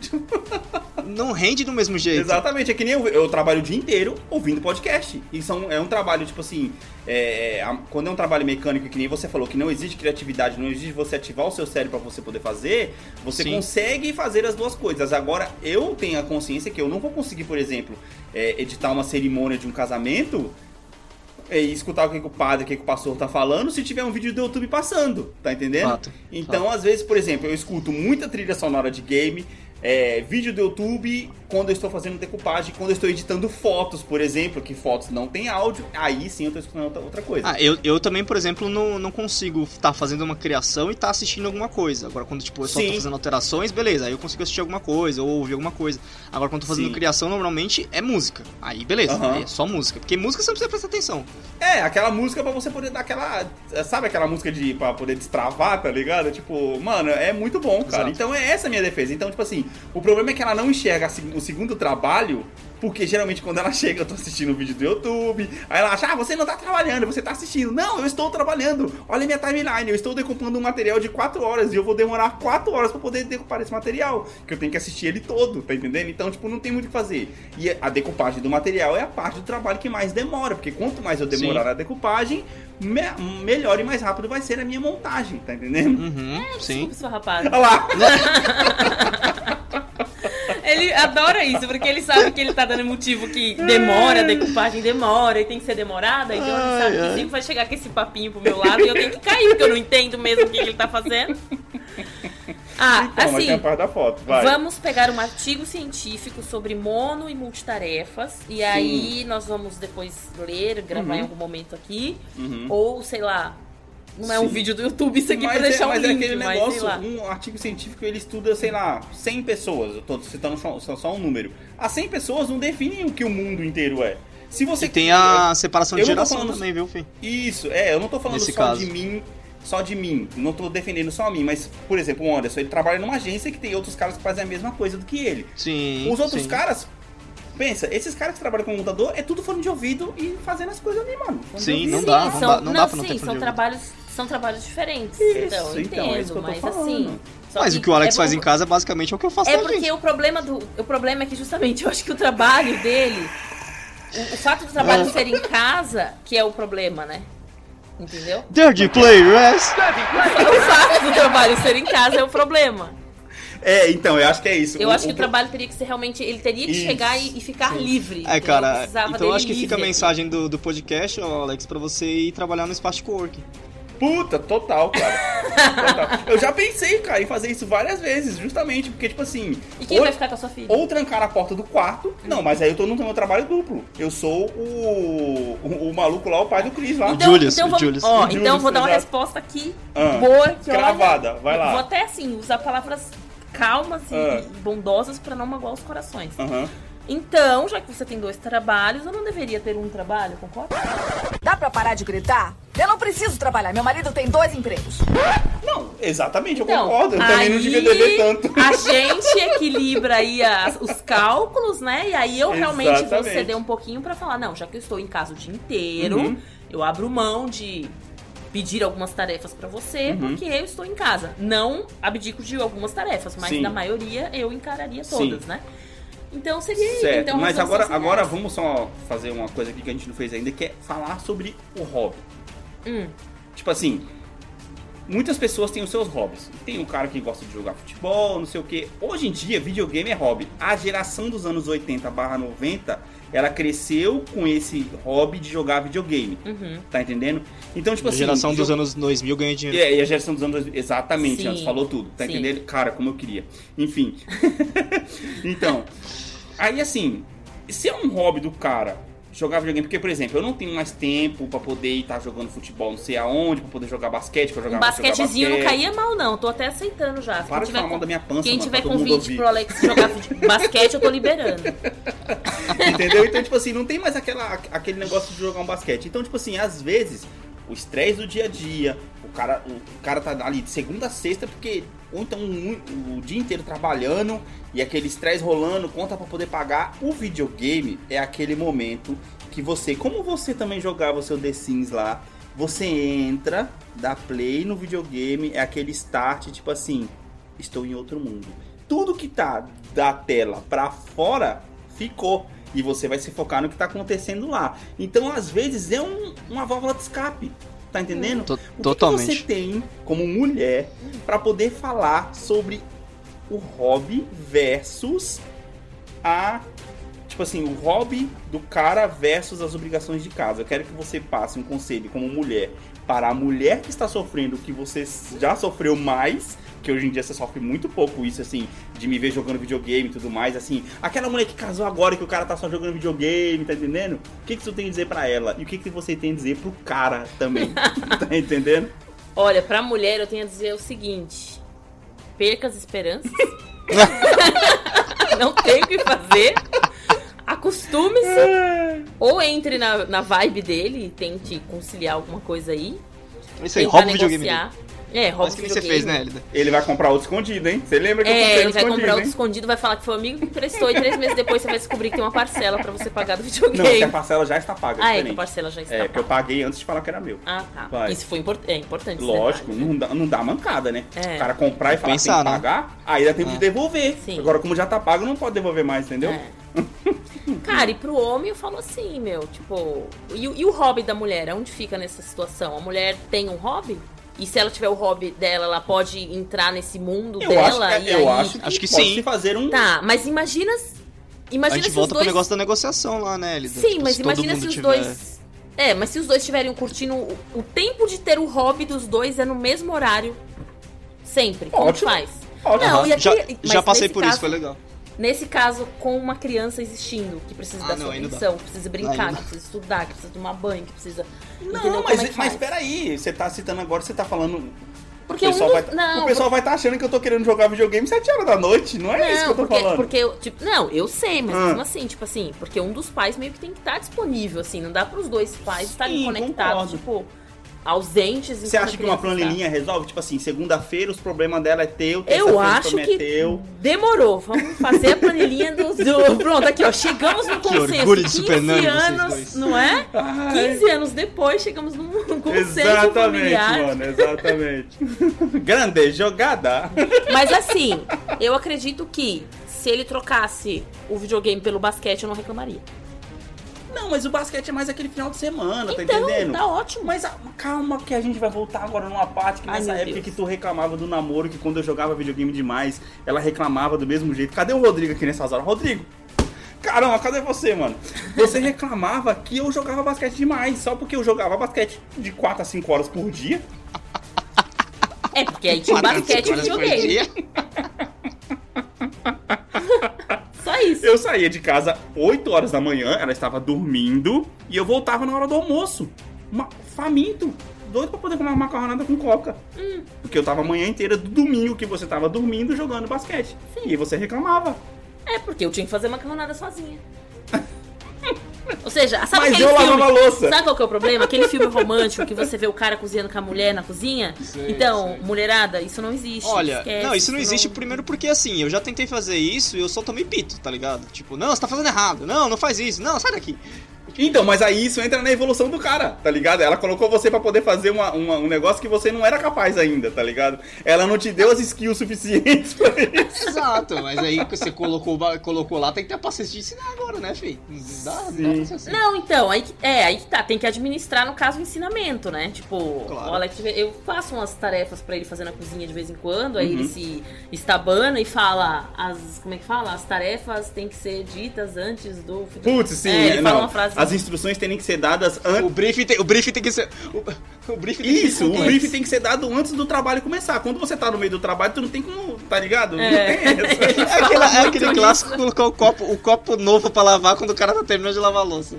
não rende do mesmo jeito.
Exatamente, é que nem eu, eu trabalho o dia inteiro ouvindo podcast. E são, é um trabalho, tipo assim, é, a- quando é um trabalho mecânico, que nem você falou, que não existe criatividade, não existe você ativar o seu cérebro pra você poder fazer, você
Sim.
consegue fazer as duas coisas. Agora, eu tenho a consciência que eu não vou conseguir, por exemplo, é, editar uma cerimônia de um casamento é, e escutar o que, que o padre, o que, que o pastor tá falando se tiver um vídeo do YouTube passando, tá entendendo?
Fato,
Então, às vezes, por exemplo, eu escuto muita trilha sonora de game, é, vídeo do YouTube quando eu estou fazendo decupagem, quando eu estou editando fotos, por exemplo, que fotos não tem áudio, aí sim eu estou escutando outra, coisa.
Ah, eu, eu também, por exemplo, não, não consigo estar fazendo uma criação e estar assistindo alguma coisa. Agora, quando tipo, eu só tô fazendo alterações, beleza, aí eu consigo assistir alguma coisa ou ouvir alguma coisa. Agora, quando tô fazendo
Sim.
criação, normalmente é música. Aí, beleza,
Aham.
aí é só música. Porque música você não precisa prestar atenção.
É, aquela música pra você poder dar aquela. Sabe aquela música de pra poder destravar, tá ligado? Tipo, mano, é muito bom, cara.
Exato.
Então é essa a minha defesa. Então, tipo assim, o problema é que ela não enxerga a seg- o segundo trabalho. Porque geralmente quando ela chega, eu tô assistindo um vídeo do YouTube, aí ela acha, ah, você não tá trabalhando, você tá assistindo. Não, eu estou trabalhando. Olha a minha timeline, eu estou decupando um material de 4 horas e eu vou demorar 4 horas pra poder decupar esse material. Que eu tenho que assistir ele todo, tá entendendo? Então, tipo, não tem muito o que fazer. E a decupagem do material é a parte do trabalho que mais demora, porque quanto mais eu demorar
Sim.
a decupagem, me- melhor e mais rápido vai ser a minha montagem, tá entendendo?
Uhum, sim.
Desculpa, seu rapaz.
Olha lá!
Ele adora isso, porque ele sabe que ele tá dando motivo que demora, a decupagem demora e tem que ser demorada, então ele sabe que sempre vai chegar com esse papinho pro meu lado e eu tenho que cair, porque eu não entendo mesmo o que ele tá fazendo. Ah,
Então, mas tem a
assim,
parte da foto, vai.
vamos pegar um artigo científico sobre mono e multitarefas, e aí nós vamos depois ler, gravar
Uhum.
em algum momento aqui,
Uhum.
ou sei lá. Não é um
Sim.
vídeo do YouTube isso aqui
mas
pra deixar
é,
um
mas
link,
é aquele
mas sei
negócio,
lá.
um artigo científico ele estuda, sei lá, 100 pessoas, eu tô citando só, só- só um número. As 100 pessoas não definem o que o mundo inteiro é. Se você
E tem a separação de geração
falando-
também, viu, Fih?
Isso, é, eu não tô falando
Nesse
só
caso.
de mim, só de mim, não tô defendendo só a mim, mas, por exemplo, o Anderson, ele trabalha numa agência que tem outros caras que fazem a mesma coisa do que ele.
Sim.
Os outros
sim.
caras, pensa, esses caras que trabalham com computador é tudo fone de ouvido e fazendo as coisas ali, mano. Fone
Sim,
ouvido.
não dá, não dá- não dá pra não
sim,
ter fone
são
de
trabalhos, são trabalhos diferentes.
Isso,
então, eu
então, é isso
entendo,
que eu tô
mas
falando.
assim.
Mas o que o Alex
é
faz em casa é basicamente o que eu faço
É
na
porque
gente.
o problema do. O problema é que justamente eu acho que o trabalho dele. O, o fato do trabalho
Ah.
ser em casa que é o problema, né? Entendeu?
Dirty Players!
O fato do trabalho ser em casa é o problema.
É, então, eu acho que é isso.
Eu
O-
acho que
o
o trabalho teria que ser realmente. Ele teria que
Isso.
chegar e, e ficar livre.
É, cara, então eu acho que fica a mensagem do, do podcast, Alex, pra você ir trabalhar no espaço de coworking.
Puta, total, cara. Total. Eu já pensei, cara, em fazer isso várias vezes, justamente, porque, tipo assim.
E quem
ou,
vai ficar com a sua filha?
ou trancar a porta do quarto. Não, mas aí eu tô no meu trabalho duplo. Eu sou o, o, o maluco lá, o pai do Cris lá.
Então,
Julius,
então
o
vamos,
Julius.
ó,
O
então
Julius,
vou dar uma
exato.
resposta aqui
Ah,
boa que
cravada,
olha,
vai lá.
Vou até assim usar palavras calmas e
Ah.
bondosas pra não magoar os corações.
Aham.
Então, já que você tem dois trabalhos, eu não deveria ter um trabalho, concorda?
Dá pra parar de gritar? Eu não preciso trabalhar. Meu marido tem dois empregos.
Não, exatamente, eu
Então,
concordo. Eu também não devia beber tanto.
A gente equilibra aí as- os cálculos, né? E aí eu realmente vou
Exatamente.
ceder um pouquinho pra falar, não, já que eu estou em casa o dia inteiro,
Uhum.
eu abro mão de pedir algumas tarefas pra você,
Uhum.
porque eu estou em casa. Não abdico de algumas tarefas, mas
Sim.
na maioria eu encararia todas,
Sim.
né? Então seria isso.
Certo,
então,
mas agora,
sociais.
agora vamos só fazer uma coisa aqui que a gente não fez ainda, que é falar sobre o hobby.
Hum.
Tipo assim, muitas pessoas têm os seus hobbies. Tem um cara que gosta de jogar futebol, não sei o que. Hoje em dia, videogame é hobby. A geração dos anos 80 barra 90, ela cresceu com esse hobby de jogar videogame.
Uhum.
Tá entendendo? Então, tipo
A
assim.
geração dos
jo-
anos 2000 ganha dinheiro.
É, e a geração dos anos 2000, exatamente,
Sim.
antes falou tudo, tá
Sim.
entendendo? Cara, como eu queria. Enfim. então, Aí assim, se é um hobby do cara jogar videogame, porque, por exemplo, eu não tenho mais tempo pra poder estar jogando futebol não sei aonde, pra poder jogar basquete, pra jogar
Um basquetezinho
jogar
não
basquete.
caía mal, não. Tô até aceitando já.
Para de falar mal da minha pança,
Quem
mano,
tiver convite pro Alex jogar basquete, eu tô liberando.
Entendeu? Então, tipo assim, não tem mais aquela, aquele negócio de jogar um basquete. Então, tipo assim, às vezes, o estresse do dia a dia, o cara, o, cara tá ali de segunda a sexta, porque. Ou então um- o dia inteiro trabalhando e aquele estresse rolando, conta pra poder pagar. O videogame é aquele momento que você, como você também jogava o seu The Sims lá, você entra, dá play no videogame, é aquele start, tipo assim, estou em outro mundo. Tudo que tá da tela pra fora ficou. E você vai se focar no que tá acontecendo lá. Então, às vezes, é um- uma válvula de escape. Tá entendendo?
To-
O que que
totalmente.
você tem como mulher pra poder falar sobre o hobby versus a. Tipo assim, o hobby do cara versus as obrigações de casa. Eu quero que você passe um conselho como mulher para a mulher que está sofrendo o que você já sofreu mais, que hoje em dia você sofre muito pouco isso, assim, de me ver jogando videogame e tudo mais, assim. Aquela mulher que casou agora e que o cara tá só jogando videogame, tá entendendo? O que, que você tem a dizer pra ela? E o que, que você tem a dizer pro cara também? tá entendendo?
Olha, pra mulher eu tenho a dizer o seguinte: perca as esperanças. não tem o que fazer. Acostume-se. Ou entre na, na vibe dele e tente conciliar alguma coisa aí.
Isso aí, rouba o videogame dele.
É, rouba
Mas que nem você
videogame.
fez, né, Elida?
Ele vai comprar outro escondido, hein? Você lembra que eu
É,
comprei
ele vai comprar outro
hein?
escondido, vai falar que foi o amigo que emprestou e três meses depois você vai descobrir que tem uma parcela pra você pagar do
Não, que a
videogame.
parcela já está paga, é
ah, é que a parcela já está
É, porque eu
paga.
paguei antes de falar que era meu.
Ah, tá.
Vai.
Isso foi import... é importante.
Lógico,
detalhe.
não dá, não dá mancada, né?
É.
O cara comprar e falar
Pensar,
que tem
né?
que pagar, aí dá tempo
É.
de devolver.
Sim.
Agora, como já tá pago, não pode devolver mais, entendeu?
É. Cara, e pro homem eu falo assim, meu, tipo. E, o- e o hobby da mulher? Onde fica nessa situação? A mulher tem um hobby? E se ela tiver o hobby dela, ela pode entrar nesse mundo
Eu,
dela
acho,
e
é, eu
aí.
acho que,
Acho que
pode
sim.
fazer um...
Tá, mas imagina.
A
Imagina
gente
se
volta
os dois.
pro negócio da negociação lá, né, Elida?
Sim,
Tipo,
mas
se
imagina se os
tiver-
dois. É, mas se os dois estiverem curtindo. O, o tempo de ter o hobby dos dois é no mesmo horário. Sempre. Como
Ótimo.
faz?
Ótimo.
Não, e
já,
aqui-
já
mas
passei por
caso-
isso, foi legal.
Nesse caso, com uma criança existindo, que precisa
Ah,
da
não,
sua
não
atenção, que precisa brincar,
não.
que precisa estudar, que precisa tomar banho, que precisa.
Não,
entendeu
mas,
como é
mas peraí, você tá citando agora, você tá falando...
Porque
o
um
pessoal,
dos-
vai,
não,
o pessoal vai estar achando que eu tô querendo jogar videogame 7 horas da noite, não é isso que eu tô
porque,
falando.
porque eu, tipo, não, eu sei, mas
Ah.
mesmo assim, tipo assim, porque um dos pais meio que tem que estar disponível, assim, não dá pros dois pais estarem conectados,
concordo.
tipo, ausentes.
Você acha que uma
está.
planilhinha resolve? Tipo assim, segunda-feira os problemas dela é teu,
Eu acho
problemas
que
é teu.
demorou. Vamos fazer a planilhinha do, do- Pronto, aqui, ó. Chegamos no consenso.
orgulho de
15
Super Nani, vocês
anos, não é?
Ai.
15 anos depois, chegamos num consenso
Exatamente,
familiar.
mano, exatamente. Grande jogada.
Mas assim, eu acredito que se ele trocasse o videogame pelo basquete, eu não reclamaria.
Não, mas o basquete é mais aquele final de semana, tá
então,
entendendo?
tá ótimo.
Mas ah, calma que a gente vai voltar agora numa parte que
Ai,
nessa época
Deus.
que tu reclamava do namoro, que quando eu jogava videogame demais, ela reclamava do mesmo jeito. Cadê o Rodrigo aqui nessas horas? Rodrigo! Caramba, cadê você, mano? Você reclamava que eu jogava basquete demais, só porque eu jogava basquete de 4 a 5 horas por dia.
É, porque aí tinha basquete e
Horas por
videogame. isso.
Eu saía de casa 8 horas da manhã, ela estava dormindo, e eu voltava na hora do almoço. Uma, faminto. Doido pra poder comer uma macarronada com coca.
Hum.
Porque eu tava a manhã inteira do domingo que você tava dormindo jogando basquete. E você reclamava.
É, porque eu tinha que fazer macarronada sozinha. Ou seja, sabe
Mas
aquele
eu
filme?
lavava a louça.
Sabe qual que é o problema? Aquele filme romântico que você vê o cara cozinhando com a mulher na cozinha?
Sei,
então,
sei.
mulherada, isso não existe.
Olha,
esquece,
não, isso não existe primeiro porque assim, eu já tentei fazer isso e eu só tomei pito, tá ligado? Tipo, não, você tá fazendo errado, não, não faz isso, não, sai daqui.
Então, mas aí isso entra na evolução do cara, tá ligado? Ela colocou você pra poder fazer uma- uma- um negócio que você não era capaz ainda, tá ligado? Ela não te deu as skills suficientes pra isso.
Exato, mas aí que você colocou, colocou lá, tem que ter a paciência de ensinar agora, né, filho? Não dá, dá assim.
Não, então, aí que, é, aí que tá, tem que administrar, no caso, o ensinamento, né? Tipo,
Claro.
o Alex, eu faço umas tarefas pra ele fazer na cozinha de vez em quando, aí
Uhum.
ele se estabana e fala as, como é que fala? As tarefas têm que ser ditas antes do...
Putz, sim,
é, ele
não.
fala uma frase
as instruções têm que ser dadas antes.
O briefing tem, o briefing tem que ser. O, o briefing tem que
Isso, o briefing tem que ser dado antes do trabalho começar. Quando você tá no meio do trabalho, tu não tem como, tá ligado?
É.
É, aquela- é aquele clássico colocar o copo, o copo novo pra lavar quando o cara tá terminando de lavar a louça.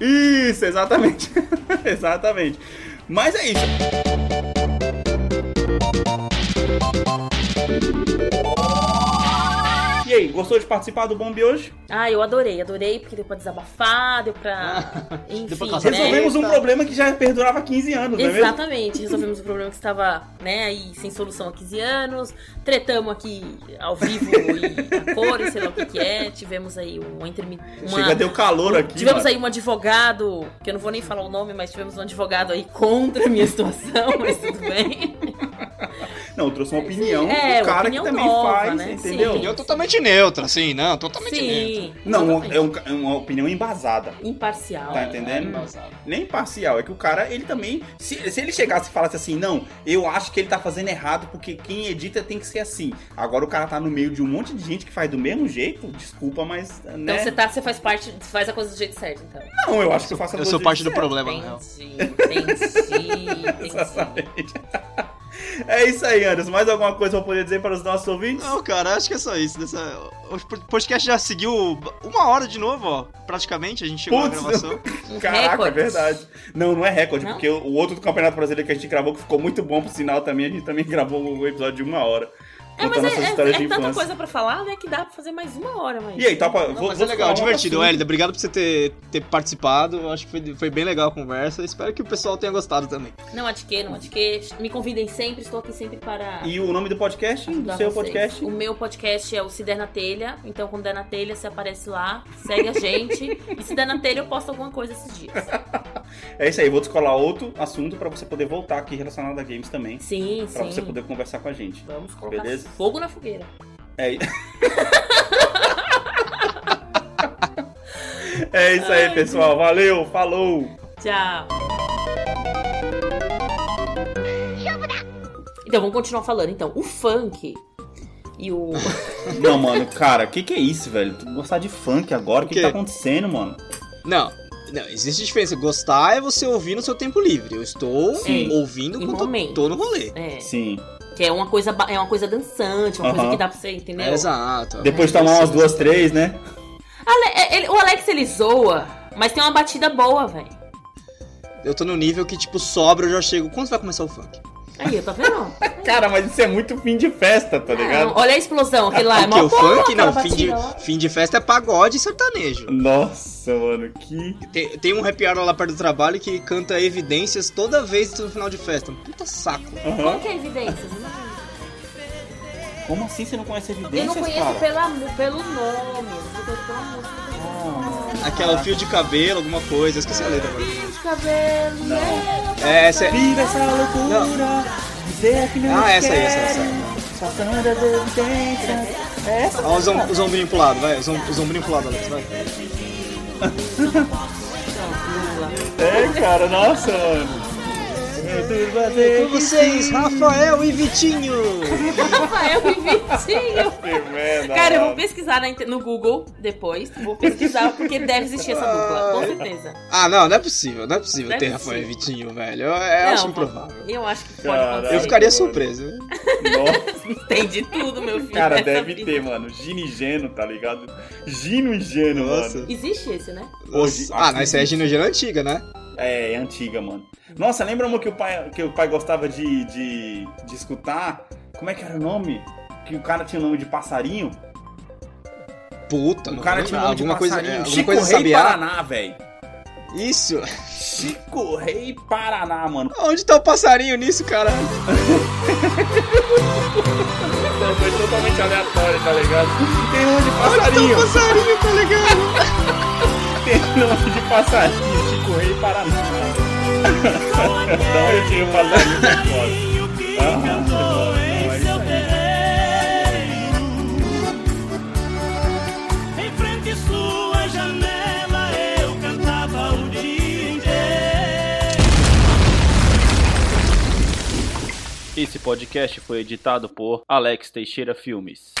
Isso, exatamente. exatamente. Mas é isso. Aí, gostou de participar do Bombe hoje?
Ah, eu adorei, adorei, porque deu pra desabafar, deu pra. Enfim,
Deu pra
né?
Resolvemos um problema que já perdurava 15 anos, não é mesmo?
Exatamente, resolvemos o problema que estava, né, aí sem solução há 15 anos, tretamos aqui ao vivo e a cor, e sei lá o que que é, tivemos aí um intermi... uma...
Chega, deu calor aqui.
Tivemos
mano.
aí um advogado, que eu não vou nem falar o nome, mas tivemos um advogado aí contra a minha situação, mas tudo bem.
Não, eu trouxe uma opinião
É,
do cara
opinião
que também
nova,
faz,
né?
entendeu?
Sim.
Opinião totalmente neutra, assim, não, totalmente neutra.
Sim.
Não,
exatamente.
é, um- é uma opinião embasada.
Imparcial.
Tá entendendo?
Embasado.
Nem parcial, é que o cara, ele também. Se, se ele chegasse e falasse assim, não, eu acho que ele tá fazendo errado porque quem edita tem que ser assim. Agora o cara tá no meio de um monte de gente que faz do mesmo jeito, desculpa, mas. Né?
Então você, tá, você faz parte, faz a coisa do jeito certo, então.
Não, eu acho que eu faço a
Eu
coisa
sou parte do
certo.
problema.
Entendi, entendi, entendi.
Exatamente. É isso aí, Anderson. Mais alguma coisa pra poder dizer para os nossos ouvintes?
Não, cara, acho que é só isso. Dessa... O podcast já seguiu uma hora de novo, ó. Praticamente, a gente chegou
Putz,
na gravação.
Um
Caraca, é verdade. Não, não é recorde,
Não?
porque o o outro do Campeonato Brasileiro que a gente gravou, que ficou muito bom pro sinal também, a gente também gravou o episódio de uma hora.
É, mas é, é- é tanta coisa pra falar, né, que dá pra fazer mais uma hora, mas...
E aí, topa.
Não,
vou,
mas
vou
é legal,
falar
divertido. Hélida, obrigado por você ter, ter participado. Acho que foi, foi bem legal a conversa. Espero que o pessoal tenha gostado também.
Não adquê, não adquê. Me convidem sempre, estou aqui sempre para...
E o nome do podcast? Do seu
vocês.
podcast?
O meu podcast é o Se Der na Telha. Então, quando der na telha, você aparece lá, segue a gente. e se der na telha, eu posto alguma coisa esses dias.
É isso aí, vou descolar outro assunto pra você poder voltar aqui relacionado a games também.
Sim,
Pra
sim.
você poder conversar com a gente.
Vamos colocar
Beleza?
Fogo na fogueira.
É, é isso aí, pessoal. Valeu, falou.
Tchau. Então, vamos continuar falando. Então, o funk e o...
Não, mano, cara, que que é isso, velho? Tu gostar de funk agora? O que, que tá acontecendo, mano?
Não, não, existe diferença. Gostar é você ouvir no seu tempo livre. Eu estou
Sim.
ouvindo
Em
quando
momento.
tô no rolê.
É,
Sim.
Que é uma coisa, é uma coisa dançante, uma coisa que dá pra você, entendeu?
É, exato.
Depois de tomar umas duas, três, né?
Ale- é- ele- o Alex, ele zoa, mas tem uma batida boa, velho.
Eu tô no nível que, tipo, sobra, eu já chego. Quando vai começar o funk?
Aí, tá vendo?
Cara, mas isso é muito fim de festa, tá
Não,
ligado?
olha a explosão, aquele lá é
Porque
mó
o funk, não, fim de, fim de festa é pagode e sertanejo.
Nossa, mano, que.
Tem, tem um happy hour lá perto do trabalho que canta evidências toda vez no final de festa. Puta saco.
Qual
Aham.
que é a evidência? Eu não-
Como assim você não conhece
Eu
evidências,
não conheço
cara?
pela, pelo nome, eu conheço pela música.
Aquela fio de cabelo, alguma coisa. Eu Esqueci a letra agora.
Fio de cabelo,
Não.
né?
É, essa é.
Viva essa loucura, dizer que não
Ah, essa aí, essa, essa.
Passando as evidências. É essa?
Ó, os ombrinhos pro lado, vai. Os ombrinhos pro lado, Alex, vai.
É, cara, nossa, mano.
Com vocês, Rafael e Vitinho.
Rafael e Vitinho. Cara, eu vou pesquisar no Google depois. Vou pesquisar porque deve existir essa dupla, com certeza.
Ah, não, não é possível. Não é possível
Não é
ter. Rafael e Vitinho, velho. Eu, eu
Não,
acho improvável.
Eu acho que pode
Caralho.
acontecer.
Eu ficaria surpreso.
Nossa,
Tem de tudo, meu filho.
cara, deve
vida.
ter, mano. Gino e Geno, tá ligado? Gino e Geno,
Nossa.
mano.
Existe esse, né?
Hoje-
Ah, não, essa é Gino antiga, né?
É, é antiga, mano. Nossa, lembra uma que o pai, que o pai gostava de, de, de escutar? Como é que era o nome? Que o cara tinha o nome de passarinho?
Puta,
O
não
cara tinha o nome de
alguma coisa,
passarinho.
é, alguma
Chico
coisa
Rei
sabiá.
Paraná, velho.
Isso.
Chico Rei Paraná, mano.
Onde tá o passarinho nisso, cara?
Não, foi totalmente aleatório, tá ligado? Tem nome de
Onde tá
passarinho.
o passarinho, tá ligado?
Tem nome de passarinho. Rei Paraná. da onde eu tinha o passarinho pra fora. Ah, não, é isso aí.
Em frente sua janela eu cantava o dia inteiro.
Esse podcast foi editado por Alex Teixeira Filmes.